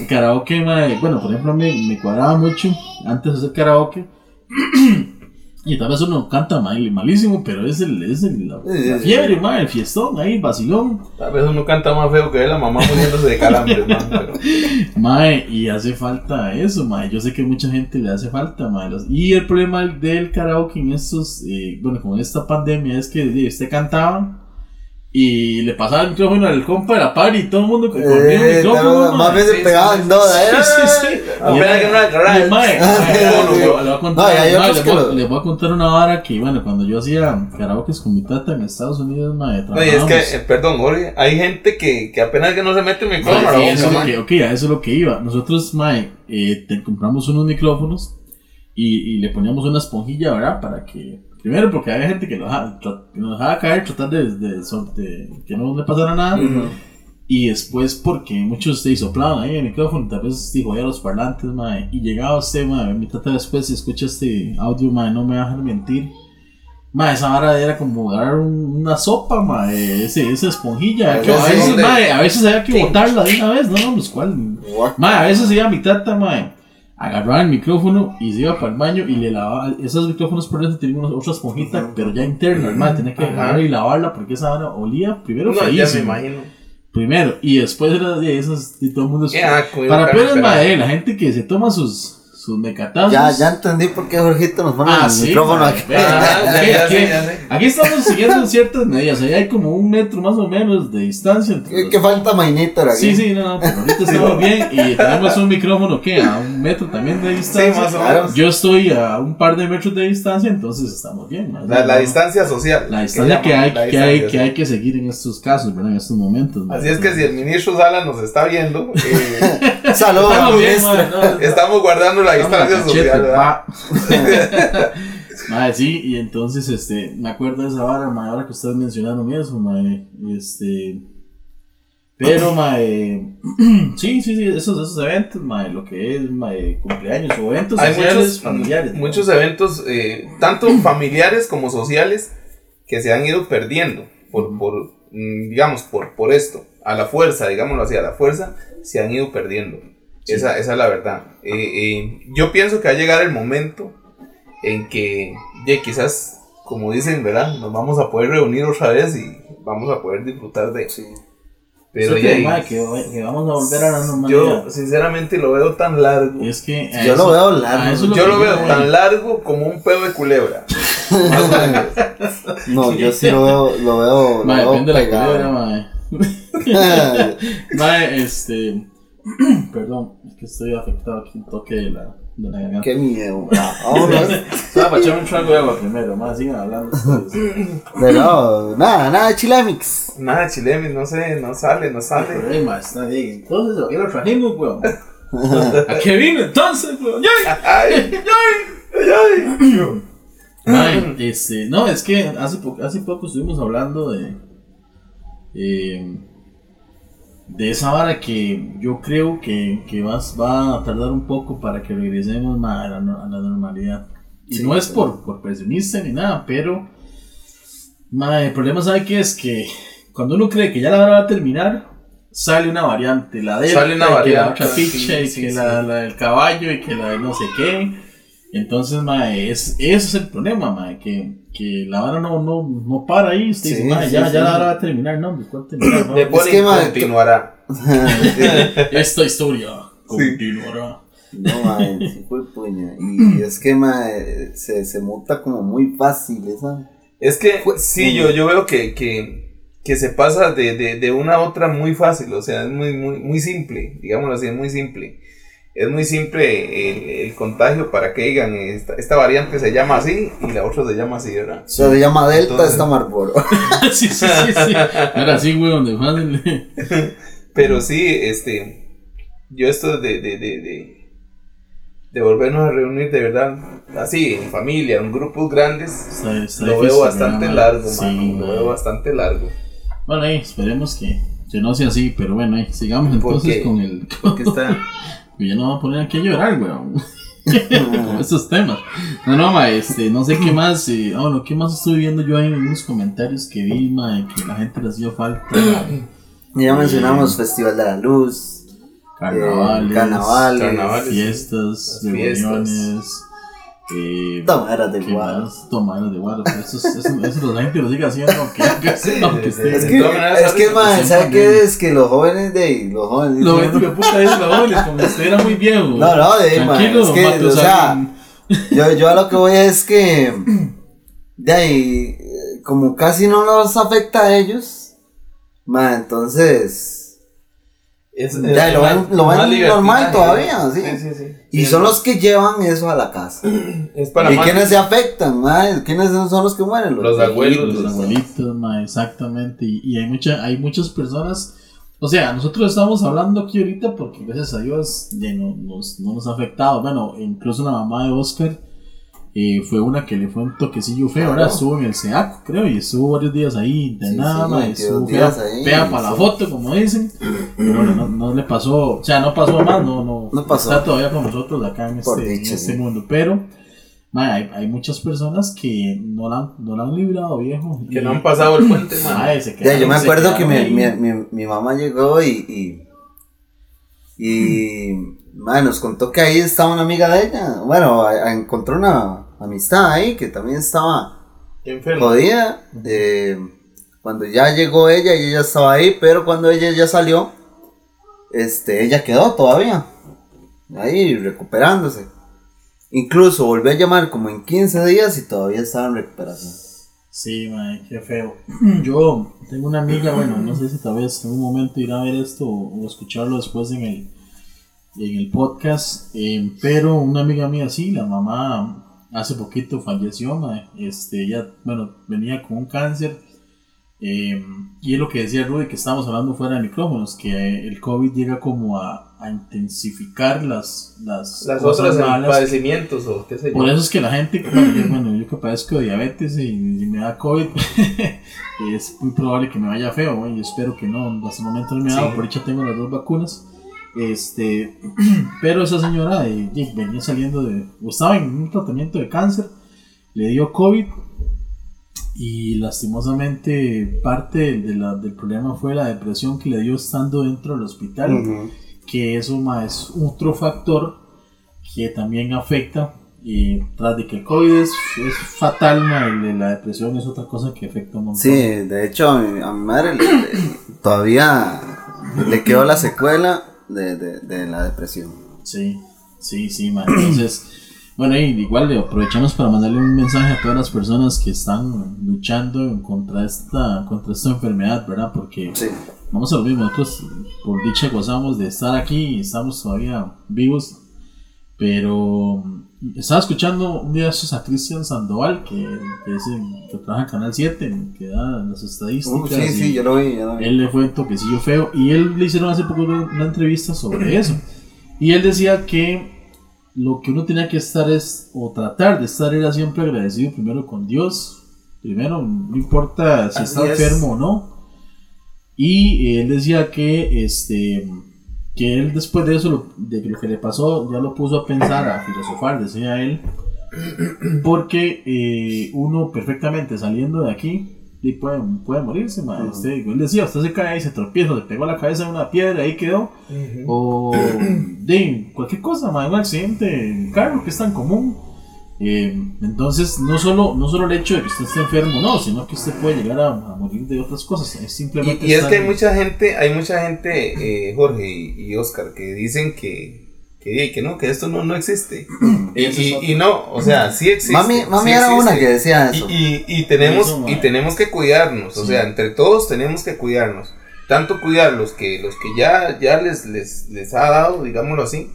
El karaoke, mae, bueno, por ejemplo, me, me cuadraba mucho antes de hacer karaoke. y tal vez uno canta mal, malísimo, pero es, el, es el, la, Sí, sí, la sí. fiebre, mae, el fiestón, ahí, vacilón. Tal vez uno canta más feo que la mamá muriéndose de calambres, man. Pero Mae, y hace falta eso, mae. Yo sé que mucha gente le hace falta, mae. Y el problema del karaoke en estos, eh, bueno, con esta pandemia es que usted cantaba y le pasaba el micrófono al compa de la party y todo el mundo con con el Eh, micrófono. más mae. veces pegaban dos, Sí, ¿eh? sí, sí. Apenas era- que no mae, Ah, le voy a contar, No, una vara que, bueno, cuando yo hacía karaoke con mi tata en Estados Unidos, mae, No, y es que, eh, perdón, Jorge, hay gente que, que apenas que no se mete el micrófono sí, la eso boca, es lo man. que, ok, a eso es lo que iba. Nosotros, Mae, eh, te compramos unos micrófonos y, y le poníamos una esponjilla, ¿verdad? Para que. Primero, porque había gente que que nos dejaba caer, tratar de, de, de que no le pasara nada. Ujú. Y después, porque muchos se soplaban ahí en el micrófono, tal vez dijo ya los parlantes, Mae. Y llegaba usted, Mae, mi tata después, si escucha este audio, Mae, no me va a mentir. Mae, esa vara era como un- una sopa, mae, ese, esa esponjilla. que a, veces, mae, a veces había que botarla de una vez, no, no, pues cuál. Mae, a veces iba mi tata, mae, agarraba el micrófono y se iba para el baño y le lavaba. Esos micrófonos por dentro tenían otra esponjita, pero ya interna, mae, tenía que agarrar y lavarla porque esa vara olía primero No, ya me imagino. Primero, y después era de esas, y todo el mundo. Asco, Para peores, mae, la gente que se toma sus, sus mecatazos. Ya, ya entendí por qué Jorgito nos pone Ah, el sí, micrófono aquí. Aquí estamos siguiendo ciertas medidas. Ahí hay como un metro más o menos de distancia. entre ¿Qué, los- qué falta Mainito aquí? Sí, sí, no, no, pero ahorita estamos bien y tenemos un micrófono que a un metro también de Sí, distancia. más o menos. Yo estoy a un par de metros de distancia, entonces estamos bien. La, la distancia social. La distancia que, hay, la que, hay, que hay que seguir en estos casos, ¿verdad? En estos momentos. Así es que si el ministro Sala nos está viendo, eh, Saludos, Estamos bien, ministro. man, no, estamos guardando la estamos a distancia cachete, social. ¿verdad? Madre, sí, y entonces, este, me acuerdo de esa vara, madre, ahora que ustedes mencionaron eso, madre, este, pero, madre, sí, sí, sí, esos, esos eventos, madre, lo que es, madre, cumpleaños o eventos Hay sociales, muchos, familiares. ¿no? muchos eventos, eh, tanto familiares como sociales, que se han ido perdiendo por, por mm, digamos, por, por esto, a la fuerza, digámoslo así, a la fuerza, se han ido perdiendo. Esa, esa es la verdad. Eh, eh, yo pienso que va a llegar el momento en que, ya quizás, como dicen, ¿verdad? Nos vamos a poder reunir otra vez y vamos a poder disfrutar de Sí. Pero Eso ya, que, madre, que, que vamos a volver a la normalidad. yo sinceramente lo veo tan largo. es que a Yo eso- lo veo largo. a eso es Yo lo veo tan largo como un pedo de culebra. Más o menos. No, yo sí lo veo, lo veo, lo veo depende de la culebra. Mae, este. Perdón, es que estoy afectado aquí un toque de la, de la garganta. Qué miedo. Vámonos. Ah, para echarme un trago de agua primero, más sigan hablando ustedes. Pero nada, nada de Chilemix. Nada, Chilemis, no sé, no sale, no sale. Ay, está bien. Entonces, ¿a qué lo trajimos, weón? ¿A qué vino entonces, weón? ¡Yay! Ay, ay, ay. Mae, este, no, es que hace, po- hace poco estuvimos hablando de. eh, de esa vara que yo creo que, que vas, va a tardar un poco para que regresemos a, la, a la normalidad. Y Sí, no es por, por pesimista ni nada, pero mae, el problema, ¿sabe qué es? Que cuando uno cree que ya la vara va a terminar, sale una variante. La delta, Sale una y que la otra sí, picha, y sí, que. La, la del caballo, y que la de no sé qué. Entonces, mae, es, ese es el problema, mae, que, que la vara no, no, no para ahí. Usted Sí, dice, mae, sí, ya, sí. ya la vara va a terminar, no, pues ¿cuál terminar? No, Le ponen que, madre, continuará. Esta historia continuará. No, mae, sí fue puña. Y es que, mae, se, se muta como muy fácil esa. Es que Fue- sí, yo, yo veo que, que, que se pasa de, de, de una a otra muy fácil, o sea, es muy, muy, muy simple, digámoslo así, es muy simple. Es muy simple el, el contagio para que digan, esta, esta variante se llama así y la otra se llama así, ¿verdad? Se llama Delta Entonces- esta Marlboro. sí, sí, sí, sí. Ahora sí, weón, de fácil. Pero sí, este, yo esto de, de, de, de, de volvernos a reunir de verdad, así, en familia, en grupos grandes, Está- está lo difícil, veo bastante ¿verdad, largo, Sí, mano, lo veo bastante largo. Bueno, ahí, esperemos que, que no sea así, pero bueno, ahí, sigamos entonces Porque- con el... Porque está... Yo ya no voy a poner aquí a llorar, weón. con estos temas. No, no, ma, este, no sé qué más, eh, ah, bueno, qué más estuve viendo yo ahí en unos comentarios que vi, ma, que la gente le hacía falta Ya mencionamos Festival de la Luz. carnavales, Eh, carnavales, carnavales, fiestas, las fiestas. Eh. Tomaderas de guaro, pero eso, es- eso, eso la gente lo sigue haciendo, aunque, aunque, aunque esté... Es que, es que, Siempre ¿sabes qué es? Que los jóvenes de ahí, los jóvenes. Lo ves, puta, dice la jóvenes, como si estuviera muy viejo. No, no, de ahí, Tranquilo, es que, o Matusalén. Yo, yo a lo que voy es que. De ahí, eh, como casi no los afecta a ellos, mae, entonces. Es, Ya, es lo ven- lo ven normal todavía, sí. Sí, sí, sí. Y Sí, son los que llevan eso a la casa. Es para ¿Y quiénes se afectan? ¿Quiénes son los que mueren? Los abuelos, Los los- abuelitos, ma, exactamente. Y, y hay, mucha, hay muchas personas. O sea, nosotros estamos hablando aquí ahorita porque gracias a Dios ya no, nos, no nos ha afectado. Bueno, incluso la mamá de Oscar eh, fue una que le fue un toquecillo feo. Ahora Claro. estuvo en el SEACO, creo, y estuvo varios días ahí de Sí, nada, sí, ma, y 22 estuvo fea, ahí, fea para la foto, como dicen. Pero bueno, no, no le pasó, o sea, no pasó más, no, no, No pasó. está todavía con nosotros acá en este, en dicha, este sí. mundo. Pero ma, hay, hay muchas personas que no la, han- no la han librado, viejo. Que y- no han pasado el puente, se Ya, yo me acuerdo que mi, mi, mi, mi mamá llegó y. y y nos contó que ahí estaba una amiga de ella. Bueno, a- a- encontró una amistad ahí que también estaba Qué enfermo. jodida. eh, cuando ya llegó ella, y ella estaba ahí, pero cuando ella ya salió, este, ella quedó todavía ahí recuperándose. Incluso volví a llamar como en 15 días y todavía estaba en recuperación. Sí, mae, qué feo. Yo tengo una amiga, bueno, no sé si tal vez en un momento irá a ver esto o escucharlo después en el, en el podcast, eh, pero una amiga mía sí, la mamá hace poquito falleció. Este, ella, bueno, venía con un cáncer. eh, y es lo que decía Rudy, que estábamos hablando fuera de micrófonos, que el COVID llega como a, a intensificar las, las, Las cosas otras malas padecimientos o qué sé yo. por eso es que la gente, bueno, yo, que padezco de diabetes y, y me da COVID, es muy probable que me vaya feo, yo espero que no, hasta el momento no me ha dado, Sí. por hecho tengo las dos vacunas, este, pero esa señora eh, ye- venía saliendo de, o estaba en un tratamiento de cáncer, le dio COVID y lastimosamente parte de la- del problema fue la depresión que le dio estando dentro del hospital Ujú. que eso ma, es otro factor que también afecta y tras de que el COVID es, es fatal ma, de la depresión es otra cosa que afecta un montón Sí, de hecho a mi, a mi madre le- le- todavía le quedó la secuela de, de, de la depresión. sí sí sí ma. entonces bueno y igual le aprovechamos para mandarle un mensaje a todas las personas que están luchando contra esta contra esta enfermedad verdad porque Sí. vamos a lo mismo, nosotros por dicha gozamos de estar aquí y estamos todavía vivos, pero mm, estaba escuchando un día esos a Cristian Sandoval, que, que, es en- que trabaja en Canal 7, que da las Uh, estadísticas. sí, sí, y yo lo vi, yo lo vi. Él le fue un toquecillo feo y él le hicieron hace poco una, una entrevista sobre eso. Y él decía que lo que uno tenía que estar es, o tratar de estar, era siempre agradecido primero con Dios. Primero, no importa si Así está es. enfermo o no. Y él decía que este que él después de eso, lo- de lo que le pasó, ya lo puso a pensar, a filosofar, decía él, porque eh, uno perfectamente saliendo de aquí y puede, puede morirse, ma. Este, él decía, usted se cae ahí, se tropieza, le pegó la cabeza en una piedra, ahí quedó, o de cualquier cosa, ma, un accidente, en carro que es tan común. Eh, entonces, no solo, no solo el hecho de que usted esté enfermo, no, sino que usted puede llegar a, a morir de otras cosas. Es simplemente Y, y es que hay en- mucha gente, hay mucha gente, eh, Jorge y, y Oscar, que dicen que, que, que no, que esto no, no existe. y, y- no, o sea, sí existe. Mami, mami sí era existe. una que decía eso. Y, y, y tenemos, Eso, y tenemos que cuidarnos, o Sí. sea, entre todos tenemos que cuidarnos. Tanto cuidar los que, los que ya, ya les, les, les ha dado, digámoslo así.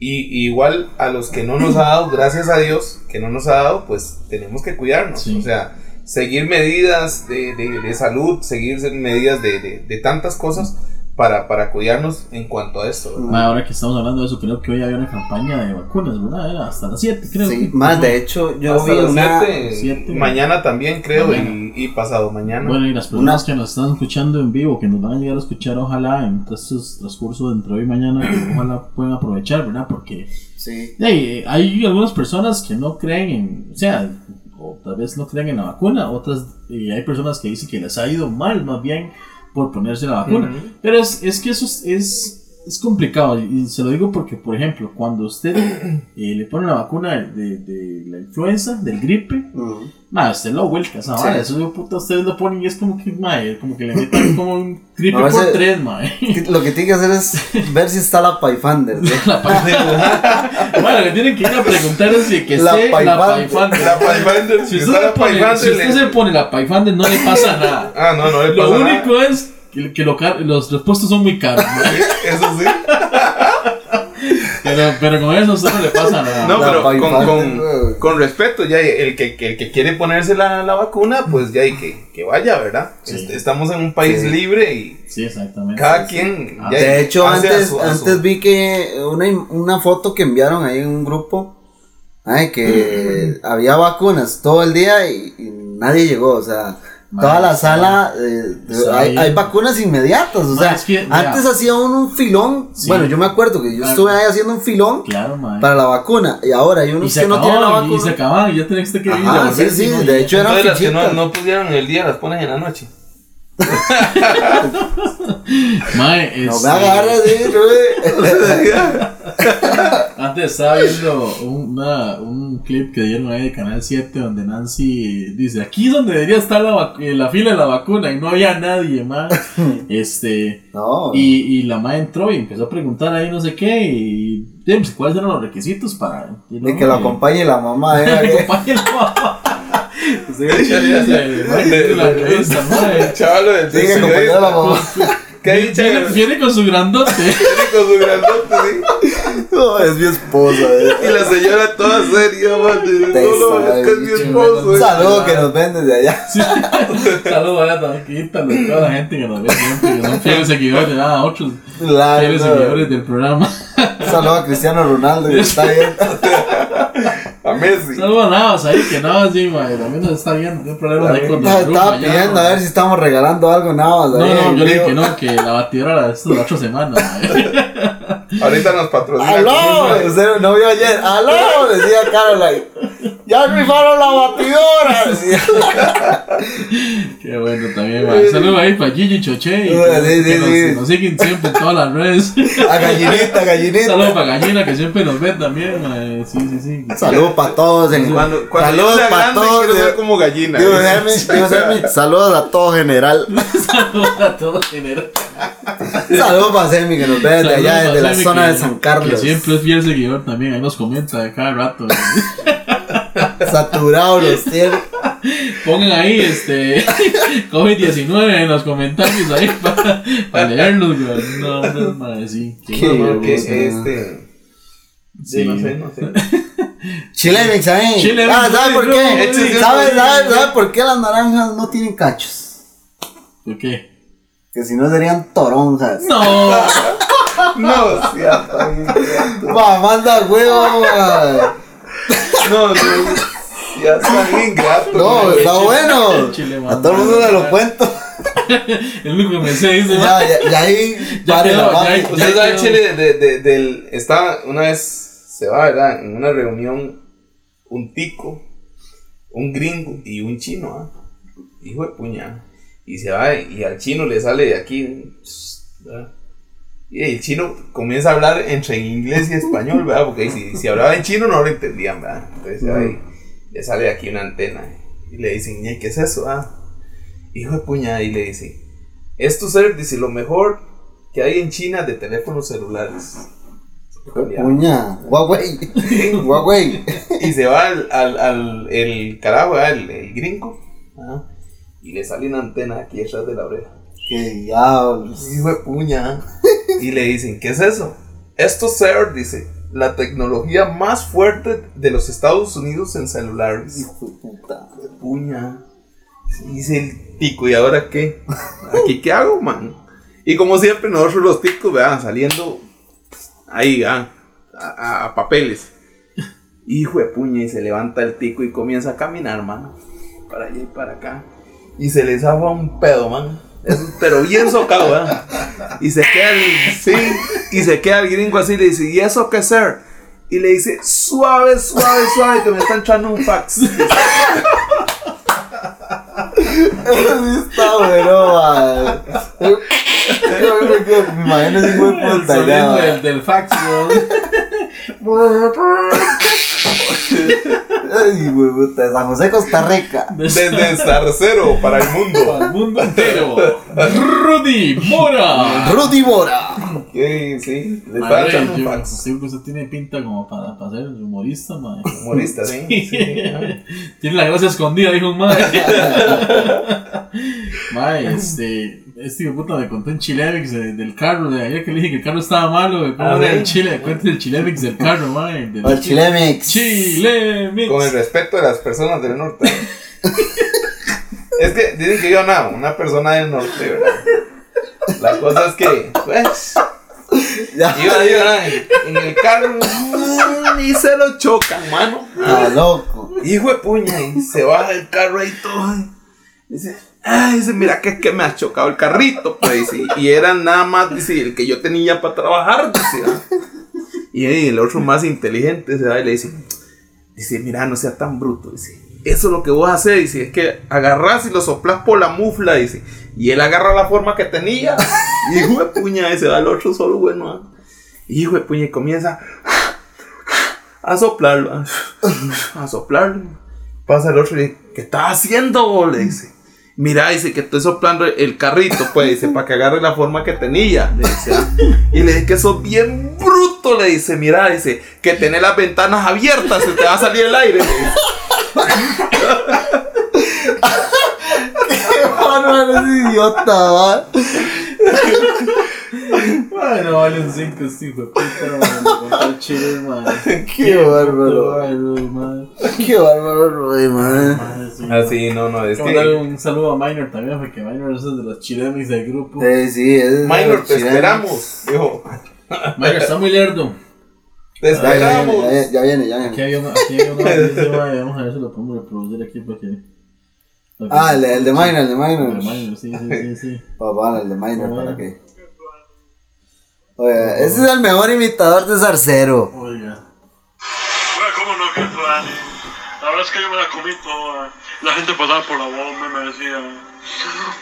Y, y igual a los que no nos ha dado, gracias a Dios, que no nos ha dado, pues tenemos que cuidarnos. Sí. O sea, seguir medidas de, de, de salud, seguir medidas de, de, de tantas cosas para, para cuidarnos en cuanto a esto. Ma, ahora que estamos hablando de eso, creo que hoy había una campaña de vacunas, ¿verdad? Era hasta las 7, creo. Sí, más de hecho, yo Hasta vi las una. siete, siete. mañana también creo Mañana. Y, y pasado mañana. Bueno, y las personas que nos están escuchando en vivo, que nos van a llegar a escuchar, ojalá en estos transcurso de entre hoy y mañana, que ojalá puedan aprovechar, ¿verdad? Porque Sí. hey, hay algunas personas que no creen en, o sea, o tal vez no creen en la vacuna, otras, y hay personas que dicen que les ha ido mal, más bien, por ponerse la vacuna. Pero es, es que eso es, es, es complicado y se lo digo porque, por ejemplo, cuando usted eh, le pone la vacuna de, de la influenza, del gripe, ma, usted lo vuelca, esa vara, eso de puta, ustedes lo ponen y es como que, ma, eh, como que le metan como un gripe No, por ese- tres, ma. eh. Lo que tiene que hacer es ver si está la Paifander. ¿no? La bueno, lo que tienen que ir a preguntar es si que La esté la Paifander. Si si usted, está le la pone, Pathfinder, si usted le- se pone la Paifander no le pasa nada. Ah, no, no le Lo único es que, que lo car- los repuestos son muy caros. nada. Eso sí. Pero, pero con eso a usted no le pasa nada. No, pero con, con, con respeto, ya el que, que- el que quiere ponerse la, la vacuna, pues ya hay que, que vaya, ¿verdad? Sí. Est- Estamos en un país Sí. libre y Sí, exactamente. cada quien. Ah, ya De hecho, a antes, su- a su- antes vi que una, una foto que enviaron ahí en un grupo. Ay, que había vacunas todo el día y, y nadie llegó. O sea, toda la sala. eh, hay, hay vacunas inmediatas. O sea, es que, antes hacía uno un filón. Sí. Bueno, yo me acuerdo que yo Claro. estuve ahí haciendo un filón Claro, para la vacuna. Y ahora hay unos que no tienen la acababan, y vacuna. se acababan, y ya tenés que ir Ajá, sí, sí, de hecho eran Entonces, las que no, no pusieron en el día las ponen en la noche. Mae, No me agarres, Rubén. Antes estaba viendo un, una- un clip que dieron ahí de Canal 7 donde Nancy dice, aquí es donde debería estar la, eh, la fila de la vacuna y no había nadie más. este, No, y, y la madre entró y empezó a preguntar ahí no sé qué y James, ¿cuáles eran los requisitos para Y que lo acompañe la mamá, Que ¿eh? acompañe la mamá. Sí, de- de- la revista, mae. Chaval del Sí, que a la mamá. ¿Qué dicha? Viene, viene con su grandote. con su grandote, sí. No, es mi esposa, ¿eh? Y la señora toda seria, man. No, no, es que es mi esposo. Un saludo que nos ven desde allá. Saludos a la Taquita, a toda la gente que nos ve siempre, que son fieles seguidores, a otros Claro. fieles seguidores del programa. Un saludo a Cristiano Ronaldo que está viendo. A Messi. A Navas ahí, que Navas, sí, mae, también nos está viendo. Tiene problemas ahí con Estaba, grupo pidiendo a mae. ver si estamos regalando algo nada más. No, ahí no, yo le dije que no, que la batidora era esto de la otra semana. mae. Ahorita nos patrocina. ¡Aló! No vio ayer. ¡Aló! Decía Caroline. ¡Ya rifaron la batidora! Decía. Qué bueno también, mae. Saludos ahí para Gigi Choche. y Sí, que, sí, que nos, sí. nos siguen siempre en todas las redes. A gallinita, gallinita. Saludos para Gallina, que siempre nos ven también. Sí, sí, sí. Saludos para todos. En... Cuando, cuando Saludos para todos. quiero ser como gallina. Digo, ¿eh? ser mi- digo, ser mi- Saludos a todo general. Saludos a todos general. Saludos para Semi que nos ve desde allá, desde la zona que- de San Que Carlos. siempre es fiel seguidor también, ahí nos comenta de cada rato. Saturados los tiene. Pongan ahí este COVID-19 en los comentarios ahí para, leerlos, güey. No, no, madre, sí. Qué Qué mamá, Que Sí. este. Sí. No sé, no sé. Chile Mix ahí. Chile ah, Mix, ¿sabe por no, qué? échese ¿Sabe, sabe, sabe por qué las naranjas no tienen cachos? ¿Por qué? Que si no serían toronjas. No, No, bien. Va, manda huevo, ma. No, no. Ya está bien grato. No, está bueno. Chile, A manda. todo el mundo le lo cuento. el único que me sé dice, Ya, ya, ya ahí. Ya pare quedó, la ya vaca. ahí- Usted sabe, Chile, de, de, del. Está una vez. Se va, ¿verdad? En una reunión. Un tico. Un gringo y un chino, ¿ah? Hijo de puña. Y se va y al chino le sale de aquí. ¿verdad? Y el chino comienza a hablar entre inglés y español, ¿verdad? Porque si, si hablaba en chino no lo entendían, ¿verdad? Entonces ahí le sale aquí una antena y le dicen, "Ñe, ¿qué es eso? Ah? Hijo de puña, y le dice, esto ser, dice, lo mejor que hay en China de teléfonos celulares. Puña. Huawei. Huawei. Y se va al, al, al- el carajo, ¿verdad? el, el gringo, ¿ah? y le sale una antena aquí detrás de la oreja. Qué diablos. Hijo de puña. Y le dicen, ¿qué es eso? Esto ser, dice, la tecnología más fuerte de los Estados Unidos en celulares. Hijo de puta. Puña. Dice el tico, ¿y ahora qué? ¿Aquí qué hago, man? Y como siempre, nosotros los ticos, vean, saliendo ahí, ah, a, a- a papeles. Hijo de puña, y se levanta el tico y comienza a caminar, mano. Para allá y para acá. Y se le zafa un pedo, man. Pero bien socado, ¿verdad? Y se queda el, sí, y se queda el gringo así y le dice, ¿y eso qué ser? Y le dice, suave, suave, suave, que me están echando un fax. Eso sí está bueno, ma. Me imagino ese el puta sonido ya, del, fax, güey. Ay, de puta. de San José, Costa Rica. Desde Zarcero para el mundo. Al mundo entero. Rudy Mora. Rudy Mora. Sí, sí. Madre, fax. sí, pues, usted tiene pinta como para, para ser humorista, madre. Humorista, sí. sí, ajá. Tiene la gracia escondida, dijo un madre. Mae, este, este hijo de puta me contó en Chilevix de- del carro, de ayer que le dije que el carro estaba malo, de cómo Ah, era ¿sí? el Chile, cuente el Chilevix del carro, mae. del- O el Chilemix. Chilemix. Con el respeto de las personas del norte. es que dicen que yo no, una persona del norte, ¿verdad? La cosa es que, pues, Ya. iba, iba en, en el carro mm, y se lo chocan, mano. Ah, loco. Hijo de puña, y se baja el carro ahí todo. Dice, dice, mira que es que me ha chocado el carrito, pues. Y, y era nada más, el que yo tenía para trabajar, ah. Y el otro más inteligente se va y le dice, dice, mira, no seas tan bruto, dice. Eso es lo que vos haces, dice, es que agarrás y lo soplás por la mufla, dice. Y él agarra la forma que tenía. Y hijo de puña, y se va el otro solo, bueno. ah. Hijo de puña, y comienza a soplarlo, a soplarlo. Pasa el otro y le dice, ¿qué estás haciendo? Le dice. Mira, dice que estoy soplando el carrito, pues, dice, para que agarre la forma que tenía. Le dice. Y le dice que sos bien bruto, le dice, mira, dice, que tenés las ventanas abiertas, se te va a salir el aire. le dice. Idiota, va. Bueno, valen 5, sí, hijo de puta, chile, man. Qué bárbaro. Qué bárbaro, sí. Ah, sí, no, no, es darle que. un saludo a Minor también, porque Minor es de los chilenos del grupo. Eh, sí, es. Minor, te esperamos, dijo. Minor está muy lerdo. Te Ya, ya viene, esperamos. ya viene, ya viene, ya Aquí viene. había uno, aquí había uno que dice, "Mae, vamos a ver si lo podemos reproducir aquí para que. Ah, el, el de Minor, el de El Minor. de Minor, sí, sí, sí, sí. Papá, el de Minor, Ah. ¿para qué? Oye, ese es el mejor imitador de Zarcero. Oiga. ¿cómo no, que Dani? La verdad es que yo me la comí toda. La gente pasaba por la bomba y me decía: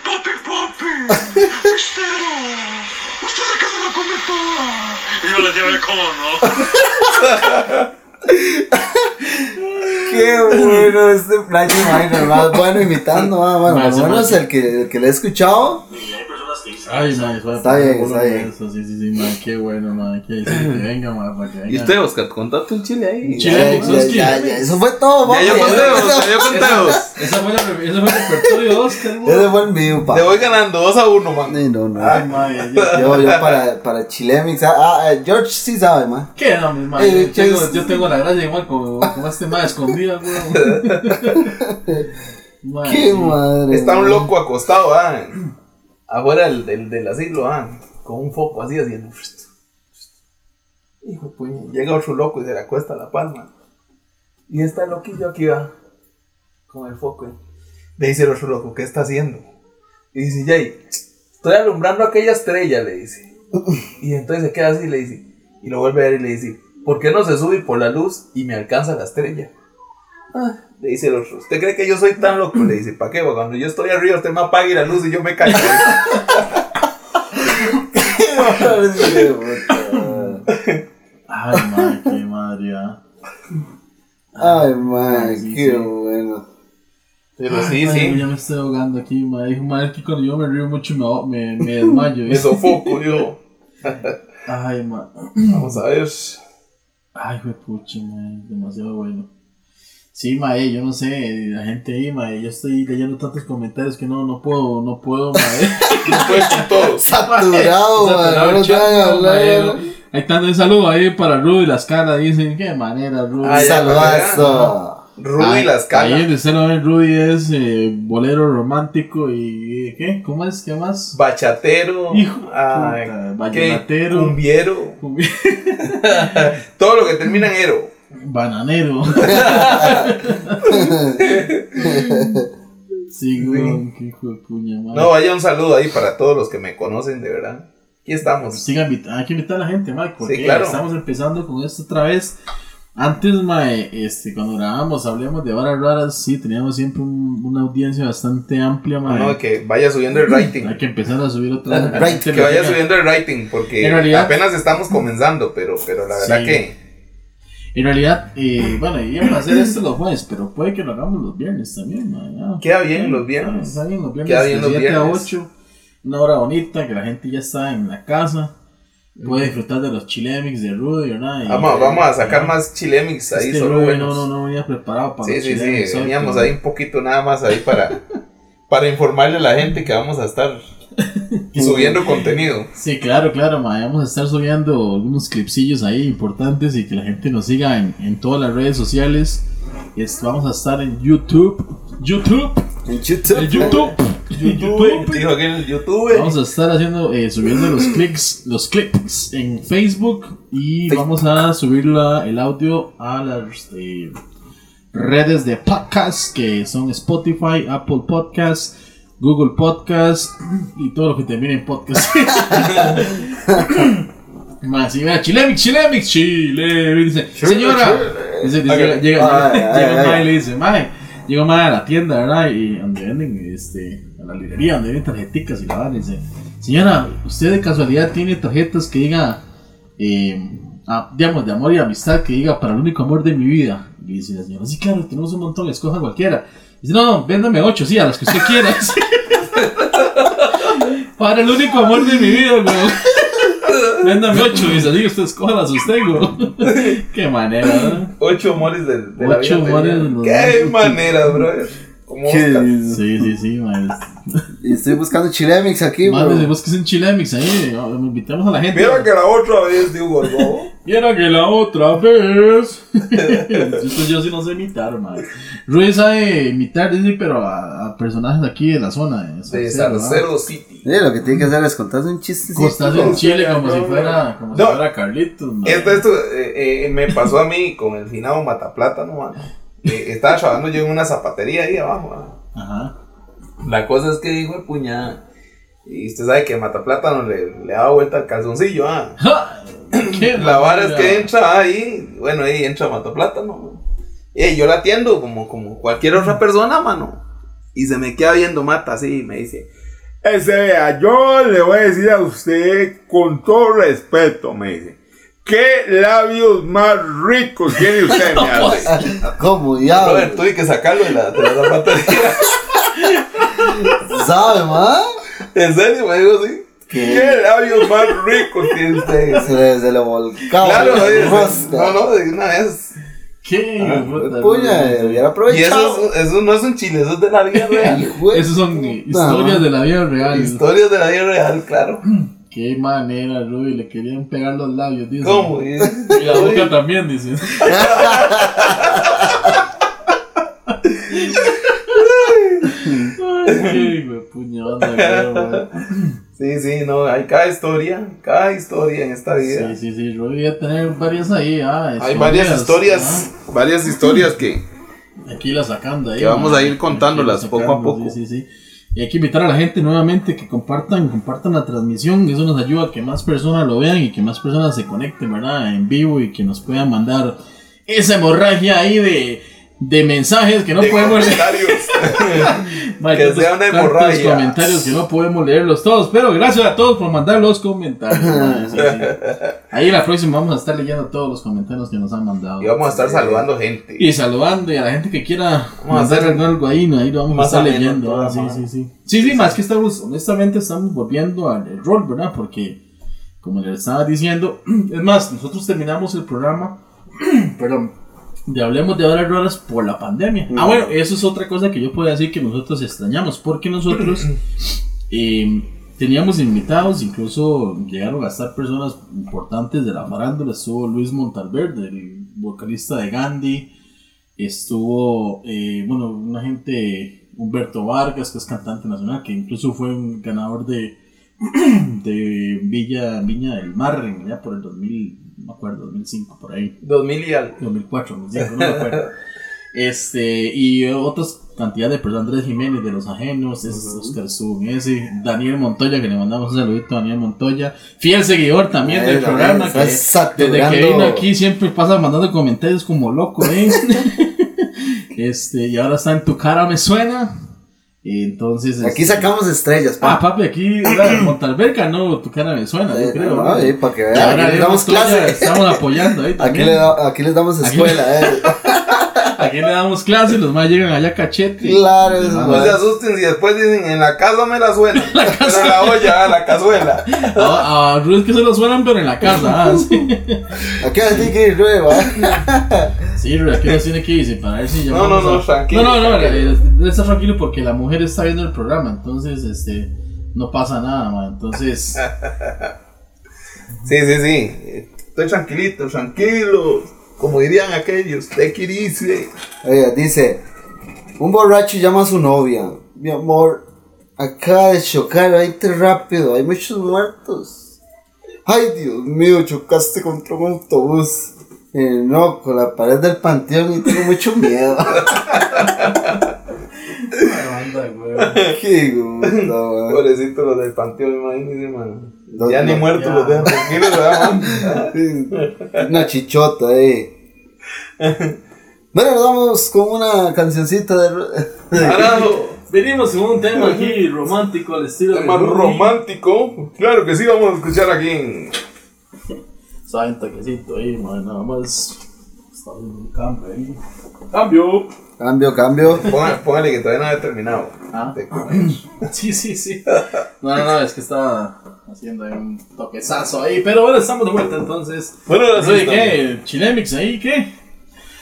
¡Papi, papi! ¡Mistero! ¡Usted es que se la come toda! Y yo les dije: ¿Cómo no? Qué bueno este Frankie Minor, más bueno imitando, más bueno. Más, bueno es el que, el que le he escuchado. Ay, man, Está bien, está bien. Eso, sí, sí, sí, man, qué bueno, man. Que, venga, man, para que venga. Y usted, Oscar, contate un chile ahí. Chile. Ya, Mix, ya, ya, ya, eso fue todo, Ya yo conteo, ya yo conteo. Esa fue la, ese fue el repertorio de Oscar, man. Ese fue el mío, pa. Te voy ganando 2 a 1, man. No, no. Ay, man, ya- ya- Yo, yo para, para Chilemix. Ah, ah, eh, George sí sabe, man. ¿Qué no, mi man? Eh, Yo tengo, yo tengo la gracia igual como, como este man escondido, weón. Man, Qué madre. Está un man. loco acostado, ah, afuera del, del, del asilo, ah, con un foco así haciendo. Hijo puña, llega otro loco y se le acuesta la palma. Y está loquillo aquí va, con el foco. Le dice el otro loco, ¿qué está haciendo? Y dice, Jay, estoy alumbrando aquella estrella, le dice. Y entonces se queda así le dice, y lo vuelve a ver y le dice, ¿por qué no se sube por la luz y me alcanza la estrella? Ah, le dice el otro, ¿usted cree que yo soy tan loco? Le dice, ¿para qué? Cuando yo estoy arriba, usted me apague la luz y yo me caigo. Ay, man, qué madre, ah. Ay, man, Sí, qué sí. bueno. Pero sí, Ay, sí, Ya me estoy ahogando aquí, man. Dijo, man, es que cuando yo me río mucho me, me, me desmayo. me sofoco, yo. Ay, man. Vamos a ver. Ay, fue pucha, man. Demasiado bueno. Sí, mae, yo no sé, la gente ahí, mae, yo estoy leyendo tantos comentarios que no, no puedo, no puedo, mae. No puedes con todos. Saturado, No mae, hablar. no. Ahí están un saludo ahí para Rudy Las Caras, dicen, qué manera, Rudy. Ay, ya, Saludazo. Rudy las Ahí en el celo ven, Rudy es eh, bolero romántico y ¿qué? ¿Cómo es? ¿Qué más? Bachatero. Hijo, ay, vallenatero. Cumbiero. Todo lo que termina en ero. Bananero. sí, güey, qué hijo de puña, madre. No, vaya un saludo ahí para todos los que me conocen, de verdad. Aquí estamos. Sigan hay que invitar a la gente, Mike, porque Sí, claro. estamos empezando con esto otra vez. Antes, Mae, este, cuando grabábamos, hablamos de varas raras, sí, teníamos siempre un- una audiencia bastante amplia, Mae. No, que vaya subiendo el rating. Hay que empezar a subir otra vez. Que vaya subiendo el rating, porque realidad- apenas estamos comenzando, pero, pero la verdad Sí. que En realidad, eh, bueno, íbamos a hacer esto los jueves, pero puede que lo hagamos los viernes también, ya. Queda bien los viernes. Está bien los viernes, Queda bien de los 7 a viernes. 8, una hora bonita, que la gente ya está en la casa. Puede disfrutar de los chilemix de Rudy, ¿verdad? Y- vamos, vamos a sacar más chilemix ahí Es que solo Rudy buenos. no, no, no venía preparado para Sí, los sí, chilemix sí, veníamos ahí un poquito nada más ahí para, para informarle a la gente que vamos a estar subiendo contenido. Sí, claro, claro, ma, vamos a estar subiendo algunos clipsillos ahí importantes y que la gente nos siga en, en todas las redes sociales. Es- vamos a estar en YouTube, YouTube, En YouTube. en YouTube, YouTube. Dijo aquí en el YouTube. Vamos a estar haciendo, eh, subiendo los clics, los clips en Facebook y Facebook. vamos a subir la- el audio a las eh, redes de podcast que son Spotify, Apple Podcasts, Google Podcasts y todo lo que termine en podcast. Más, y vea, Chilemix, Chilemix, Chilemix, dice, señora, dice, dice, llega, llega, Ay, ay, llega ay. y le dice, mae, llega mae a la tienda, ¿verdad? Y donde venden, este, a la librería, donde venden tarjeticas y la van, y dice, señora, ¿usted de casualidad tiene tarjetas que diga, eh, ah, digamos, de amor y amistad, que diga, para el único amor de mi vida? Y dice la señora, sí, claro, tenemos un montón, escoja cualquiera. Dice, no, no, véndame ocho, sí, a las que usted quiera. para el único amor de mi vida, weón. Véndame ocho y así usted escoja la sostengo. Qué manera, ¿verdad? Ocho moles de, de la Ocho vida tenía. de los Qué manera, brother. Como ¿Qué Oscar. dice? Sí, sí, sí, man. Y estoy buscando chilemix aquí, bro. Madre, vos que es un chilemix ahí. Invitamos a la gente. Mira que la otra vez, digo, gordo. Mira que la otra vez. Esto yo sí no sé imitar, man. Ruiz sabe imitar, dice, pero a, a personajes aquí de la zona. De De Salcedo, City. Sí, lo que tiene que hacer es contarse un chiste. Costas en Chile como si No, fuera, como si no. fuera Carlitos. Esto, esto eh, eh, me pasó a mí con el finado Mataplátano, mano. Eh, estaba trabajando yo en una zapatería ahí abajo. Ajá. La cosa es que dijo de puñada. Y usted sabe que Mataplátano le, le daba vuelta al calzoncillo, ah. ¿Qué La vara es que entra ahí, bueno, ahí entra Mataplátano. Y yo la atiendo como, como cualquier otra persona, mano. Y se me queda viendo Mata así y me dice, Ese vea, yo le voy a decir a usted con todo respeto, me dice. ¿Qué labios más ricos tiene usted, me hace? ¿Cómo diablo? brother, tuve que sacarlo de la, de la zapatería. ¿Sabe, ma? en serio, me digo así. ¿Qué? ¿Qué labios más ricos tiene usted? Se le, se le volcaba. Claro, rosca. no, no, de una vez. ¿Qué? Ah, puta, Puña, hubiera Y aprovechado. eso, es- eso no es un chile, eso es de la vida real. Esos son historias de la vida real. Historias de la vida real, claro. Qué manera, Ruby, le querían pegar los labios, dice. ¿Cómo? Y- Y la boca también, dice. Ay, qué. Sí, sí, no, hay cada historia, cada historia en esta vida. Sí, sí, sí, Ruby va a tener varias ahí. Ah, Hay varias escondidas, historias, varias historias que ah, Aquí las sacando ahí. Que vamos a ir contándolas poco a poco. Sí, sí, sí. Y hay que invitar a la gente nuevamente que compartan, compartan la transmisión. Eso nos ayuda a que más personas lo vean y que más personas se conecten, ¿verdad? En vivo y que nos puedan mandar esa hemorragia ahí de, de mensajes que no de podemos leer. comentarios. Mae, Que tantos- sea una hemorragia. comentarios que no podemos leerlos todos, pero gracias a todos por mandar los comentarios. sí, sí. Ahí la próxima vamos a estar leyendo todos los comentarios que nos han mandado. y vamos a estar saludando gente. Y saludando y a la gente que quiera Vamos mandar hacer algo ahí, ¿no? ahí lo vamos a estar leyendo. ah, sí, sí, sí. Sí, sí, más que estamos, honestamente estamos volviendo al al rol, ¿verdad? Porque, como les estaba diciendo, es más, nosotros terminamos el programa, perdón, de Hablemos de Horas Raras por la pandemia. Ah, bueno, eso es otra cosa que yo puedo decir que nosotros extrañamos, porque nosotros eh, teníamos invitados, incluso llegaron a estar personas importantes de la farándula, estuvo Luis Montalverde, el vocalista de Gandhi, estuvo, eh, bueno, una gente, Humberto Vargas, que es cantante nacional, que incluso fue un ganador de, de Villa, Viña del Mar, ya por el 2000, no me acuerdo, 2005, por ahí. 2000 y algo. 2004, 2005, no me acuerdo. Este, y otras cantidad de personas, Andrés Jiménez de Los Ajenos, ese Oscar ese, Daniel Montoya, que le mandamos un saludito a Daniel Montoya, fiel seguidor también del Ay, programa, está que desde que vino aquí siempre pasa mandando comentarios como loco, ¿eh? este, y ahora está en Tu Cara Me Suena, y entonces... Aquí este, sacamos estrellas, Ah, pa. papi, aquí, ¿verdad? Montalberca, no, Tu Cara Me Suena, yo Eh, creo. no, ¿verdad? eh, para que vean, aquí les damos Montoya clase. Estamos apoyando ahí Aquí, también. le da- aquí les damos Aquí- escuela, eh. Aquí le damos clases, los más llegan allá cachete. Claro, Les es mandan- No se asusten si después dicen en la casa me la suena. Pero en la olla, la cazuela. A, a Ruiz que se lo suenan, pero en la casa. Ah, sí, Aquí hay que ir sí Ruiz, aquí nos tiene que irse para ver si ya. No, no, no, a- tranquilo, No, no, no, tranquilo. eh, él está tranquilo porque la mujer está viendo el programa, entonces, este. No pasa nada, man. Entonces, Sí, sí, sí. Estoy tranquilito, tranquilo. Como dirían aquellos, take it easy. Oiga, dice, un borracho llama a su novia. Mi amor, acaba de chocar, vete rápido, hay muchos muertos. Ay, Dios mío, chocaste contra un autobús. Eh, no, con la pared del panteón y tengo mucho miedo. Qué gusto, man. Pobrecito los del panteón, imagínense, man. Los- ya ni muertos los dejan tranquilos, ¿verdad, man? Una chichota ahí. Bueno, nos vamos con una cancioncita de... Carajo, venimos con un tema aquí romántico al estilo tema romántico. Claro que sí, vamos a escuchar aquí en Saben, toquecito ahí, man, nada más. Está un cambio ahí. Cambio. Cambio, cambio. Póngale, póngale que todavía no había terminado. Ah. Sí, sí, sí. No, no, no, es que estaba haciendo ahí un toquezazo ahí. Pero bueno, estamos de vuelta entonces. Bueno, Oye. ¿qué? ¿Chilemix ahí qué?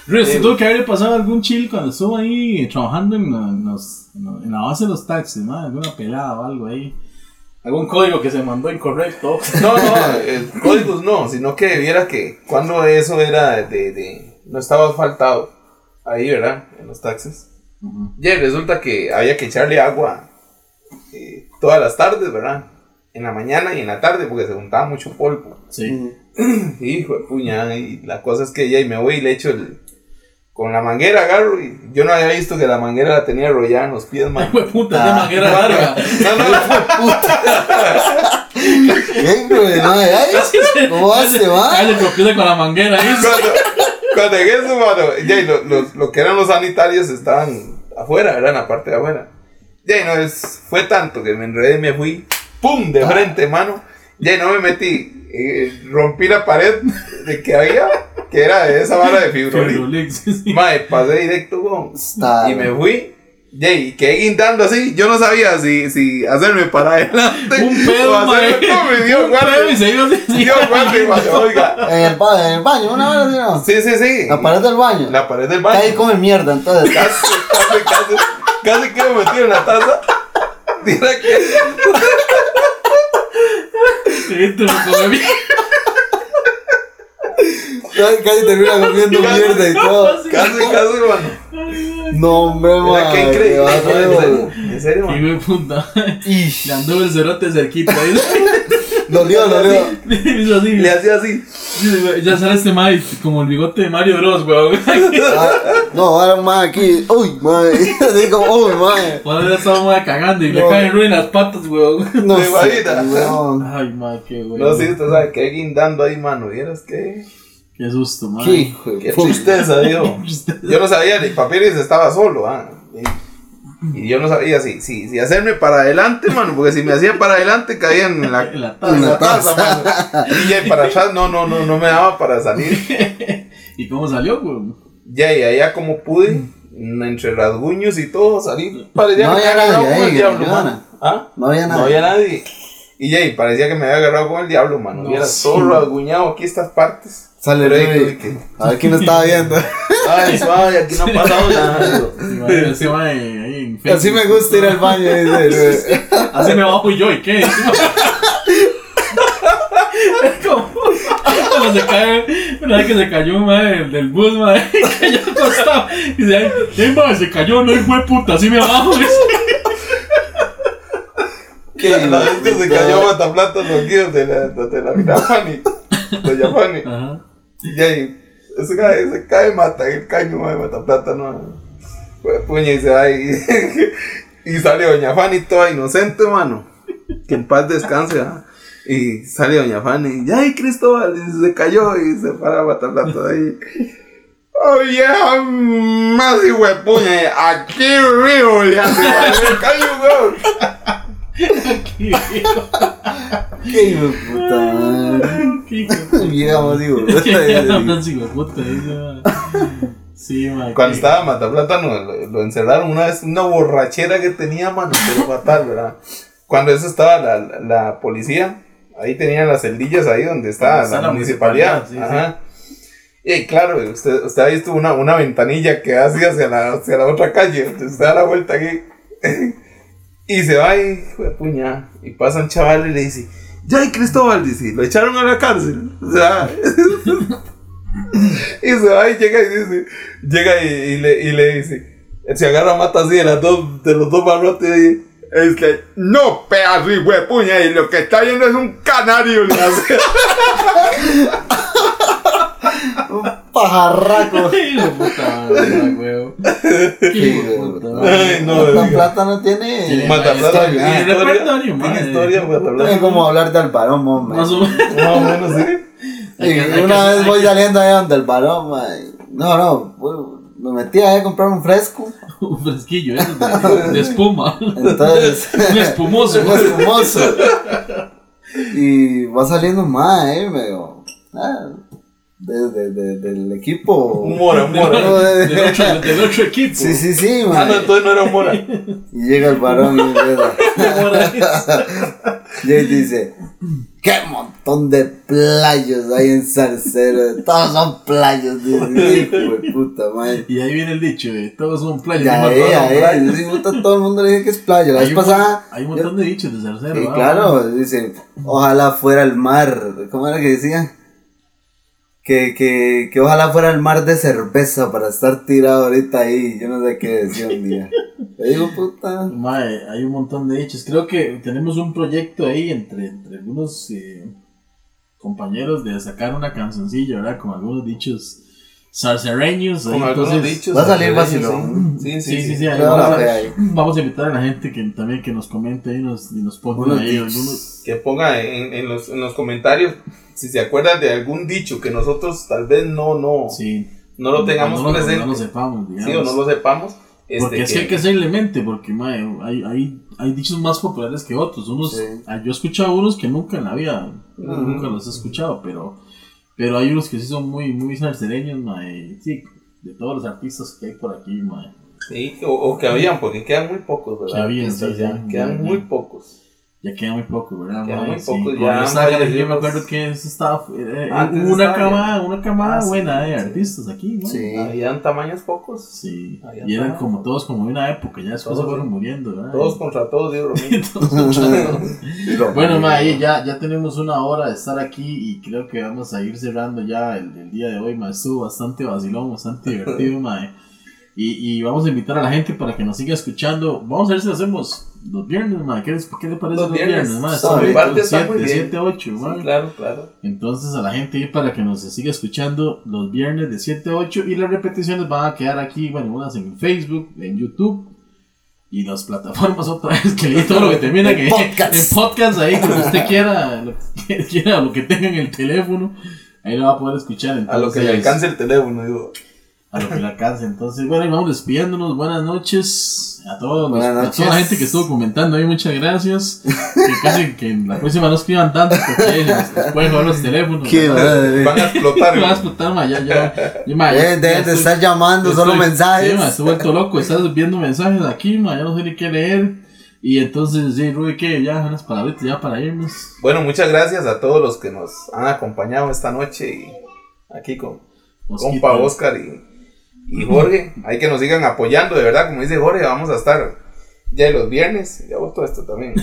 Ruiz, Sí. tuvo que haberle pasado algún chill cuando estuvo ahí trabajando en los- en la base de los taxis, ¿no? Alguna pelada o algo ahí. Algún código que se mandó incorrecto. No, no, eh, códigos no, sino que viera que cuando eso era de, de- no estaba asfaltado ahí, ¿verdad? En los taxis. Ya resulta que había que echarle agua eh, todas las tardes, ¿verdad? En la mañana y en la tarde porque se juntaba mucho polvo. Sí. Hijo de puña, y la cosa es que ya y me voy y le echo el con la manguera agarro y yo no había visto que la manguera la tenía enrollada en los pies, man. Fue puta de manguera larga. No, no, ¿Qué, güey? Madre, ay, ¿Cómo hace, Ah, va? le tropieza con la manguera ahí. cuando, cuando en eso, mano, ya, lo, lo- lo que eran los sanitarios estaban afuera, ¿verdad? En la parte de afuera. Ya, no, es, fue tanto que me enredé y me fui, ¡pum! de frente, mano. Ya, no me metí, eh, rompí la pared de que había, que era de esa vara de. Fibrolix, sí, sí. Mae, pasé directo, weón. Y me fui. Y quedé guindando así. Yo no sabía si, si hacerme para adelante. Un pedo, o hacerme mae. como me dio Un pedo y guante. se iba así. Dio guante, mae, oiga. En el, ba- en el baño, una vez así, ¿no? Sí, sí, sí. La pared del baño. La pared del Está ahí baño. come mierda, entonces. Casi, casi, casi. Casi que me metí en la taza. Mira que. Sí, te lo comí. Casi, casi termina comiendo mierda y todo. Casi, casi, mano. No, hombre, man. qué increíble. En ser, serio, man. de puta. Ish. Le anduvo el cerote cerquita. ahí. Dolió, dolió. Hizo así. Le hacía así. Ya sale este Mike como el bigote de Mario Bros, weón. Ah, No, ahora un man aquí. Uy, madre. Así como, uy, madre. Ahora ya estamos cagando y le No. caen ruin las patas, weón. No Me weón. Ay, ma, qué güey. No, sí, usted sabe que guindando ahí, mano. ¿Vieras qué? Qué susto, man. Qué hijo de Qué tristeza, Dios. Yo no sabía, ni Papiris estaba solo, ah. Y, yo no sabía si, si, si hacerme para adelante, mano, porque si me hacía para adelante caían en la, En la en la taza. taza, mano. Y ya para atrás no, no, no, no me daba para salir. ¿Y cómo salió, weón? Ya, y allá como pude, entre rasguños y todo, salí. Parecía No que me había agarrado nadie con el diablo, mano. ¿Ah? No había No nada. había nadie. Y ya, y parecía que me había agarrado con el diablo, mano. No, y era sí. todo rasguñado aquí estas partes. Sale el que- A ver quién lo estaba viendo. Ay, suave, aquí no ha pasado nada. Sí, ma, ese ma, ahí. Así me gusta ir al baño. dice. Así me bajo yo, ¿y qué? como, como se cae, una vez que se cayó un mae del, del bus, mae, cayó acostado. Y dice, ay, ay, mae, se cayó, no es puta, así me bajo. Que la vez que se cayó Mataplata los guíos de la, de la mina Fanny, doña Fanny. Ajá. Y ahí, ese cae, se cae, mata el caño de Mataplata, no. Pues, puña y se va y, y sale doña Fanny toda inocente, mano. Que en paz descanse, ¿ah? Y sale doña Fanny, y ay Cristóbal, y se cayó y se para Mataplata de ahí. Oye, más hijo de puña, aquí río, le hace caño, weón. Qué hijo de puta, man. Qué hijo de Llegamos, digo. puta. Sí. Cuando estaba Mataplátano, lo, lo encerraron una vez, una borrachera que tenía, mano, pero fatal, ¿verdad? Cuando eso estaba la, la, la policía, ahí tenían las celdillas ahí donde Donde está la, la municipalidad. municipalidad, sí, Ajá. Y claro, usted, usted ha visto una, una ventanilla que hace hacia la, hacia la otra calle, usted da la vuelta aquí. y se va y, puña, y pasa un chaval y le dice, ya y Cristóbal, dice, lo echaron a la cárcel. O sea, y se va y llega y dice, llega y, le, dice, se agarra mata así de, las dos, de los dos barrotes y Es que no pedazo y puña y lo que está viendo es un canario. Pajarraco. Hijo puta. Ay, no, plata no tiene. Tiene Mataplata, historia. tiene repertorio, tiene historia, Es Mataplata. como hablar del varón, hombre. Más o menos. Más o menos, sí. Una vez voy saliendo allá donde el varón, man. No, no. Me metí ahí a comprar un fresco. Un fresquillo, eso de, de espuma. Entonces. Un espumoso. un espumoso. Y va saliendo más, eh. Me digo. Ah, de- de- de- del equipo. Mora, Mora. No, de- Del otro, del otro equipo. Sí, sí, sí, Ah, no, entonces no era un Mora. Y llega el varón y empieza. Y él dice, qué montón de playos hay en Salcero. Todos son playos. Dice, hijo de puta. Y ahí viene el dicho de todos son playas. Ya, no, eh, ya, eh. playas. Sí, todo el mundo le dice que es playa. La Hay vez un, pasada. hay un montón de dichos de Salcero. Sí, ah, claro, dicen, ojalá fuera el mar. ¿Cómo era que decía? Que, que, que ojalá fuera el mar de cerveza para estar tirado ahorita ahí. Yo no sé qué decía un día. Digo, puta. Mae, hay un montón de dichos. Creo que tenemos un proyecto ahí entre, entre algunos eh, compañeros de sacar una cancioncilla, ¿verdad? Con algunos dichos zarcereños. ahí, Con algunos dichos. Va a salir vacilón. Sí, sí, Sí, sí, sí. Claro, vamos, a, hay. vamos a invitar a la gente que también que nos comente ahí nos, y nos ponga ahí dichos. algunos. Que ponga en, en los, en los comentarios si se acuerdan de algún dicho que nosotros tal vez no, no, Sí. no lo tengamos no, presente. No lo sepamos, digamos. sí, o no lo sepamos. Este, Porque es que hay que hacerle mente, porque mae, hay, hay, hay dichos más populares que otros. Unos, Sí. ah, Yo he escuchado unos que nunca en la vida, nunca los he escuchado, pero, pero hay unos que sí son muy, muy salsereños, mae, sí, de todos los artistas que hay por aquí, mae. Sí, o, o que habían, porque quedan muy pocos, ¿verdad? Que habían, Artistas sí, ya, quedan ya, muy ya. pocos. Ya queda muy poco, ¿verdad? Muy Sí, con ya yo me acuerdo que eso estaba, eh, hubo una camada, una camada Ah, sí, buena de sí. artistas aquí, ¿no? Sí. Habían tamaños pocos. Sí, y eran tamaños como todos como de una época, ya después se fueron muriendo, ¿verdad? Todos contra todos, digo. Todos Bueno, ma, ahí ya, ya tenemos una hora de estar aquí y creo que vamos a ir cerrando ya el, el día de hoy, ma. Estuvo bastante vacilón, bastante divertido, ma. Y, y vamos a invitar a la gente para que nos siga escuchando. Vamos a ver si lo hacemos los viernes, ma. ¿Qué, les- qué le parece Los los viernes. viernes, ma? Parte está muy de bien. 7 a 8, Sí, ma. claro, claro. Entonces a la gente para que nos siga escuchando los viernes de 7 a 8 y las repeticiones van a quedar aquí, bueno, unas en Facebook, en YouTube y las plataformas otra vez que leí todo lo que termina que En podcast. en podcast ahí que usted quiera, lo que quiera, lo que tenga en el teléfono, ahí lo va a poder escuchar. A lo que le entonces, alcance el teléfono, digo. A lo que le alcance. Entonces, bueno, y vamos despidiéndonos. Buenas noches a todos, los- Buenas a toda la noches. gente que estuvo comentando ahí. Muchas gracias. Que casi que en la próxima no escriban tanto porque nos pueden jugar los teléfonos. Qué madre. Van a explotar. Me va a explotar, ma, ya, ya. ya, ma, ya- Eh, ya de estoy- estar llamando, ya solo estoy- mensajes. Sí, ma, estoy vuelto loco. Estás viendo mensajes aquí, ma, ya no sé ni qué leer. Y entonces, sí, Rui, que ya unas palabritas ya para irnos. Bueno, muchas gracias a todos los que nos han acompañado esta noche y aquí con Mosquito. compa Oscar y, y Jorge. Hay que nos sigan apoyando, de verdad, como dice Jorge, vamos a estar ya los viernes, ya votó esto también.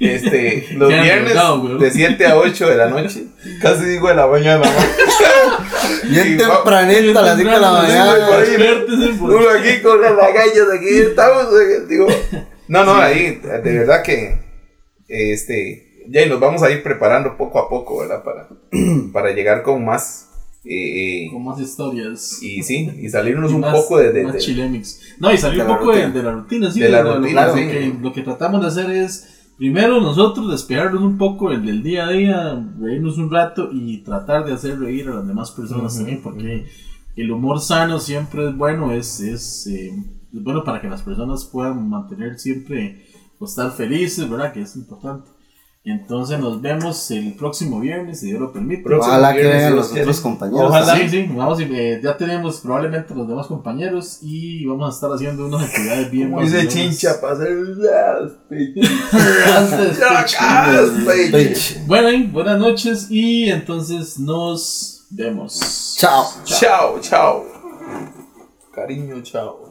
Este, los viernes de 7 a 8 de la noche, casi digo de la mañana. ¿no? Bien tempranito a las 5 de la mañana. Uno aquí con las lagallas, aquí estamos. Digo, no, no, ahí, de verdad que, este, ya y nos vamos a ir preparando poco a poco, ¿verdad? Para, para llegar con más, eh, eh, Con más historias. y sí, y salirnos Y un más- poco de, de- más de- chilemix. No, y salir un poco de, de la rutina, sí. De la rutina, lo, sí. que, lo que tratamos de hacer es, primero nosotros despejarnos un poco del, del día a día, reírnos un rato y tratar de hacer reír a las demás personas también, porque el humor sano siempre es bueno, es, es, eh, es bueno para que las personas puedan mantener siempre o estar felices, ¿verdad? Que es importante. Entonces nos vemos el próximo viernes, si Dios lo permite. Ojalá que vengan si los quiere. otros compañeros. Ojalá. Sí, sí, vamos, y, eh, ya tenemos probablemente los demás compañeros y vamos a estar haciendo unas actividades bien Como dice chincha para hacer las. Bueno, buenas noches y entonces nos vemos. Chao. Chao, chao. Cariño, chao.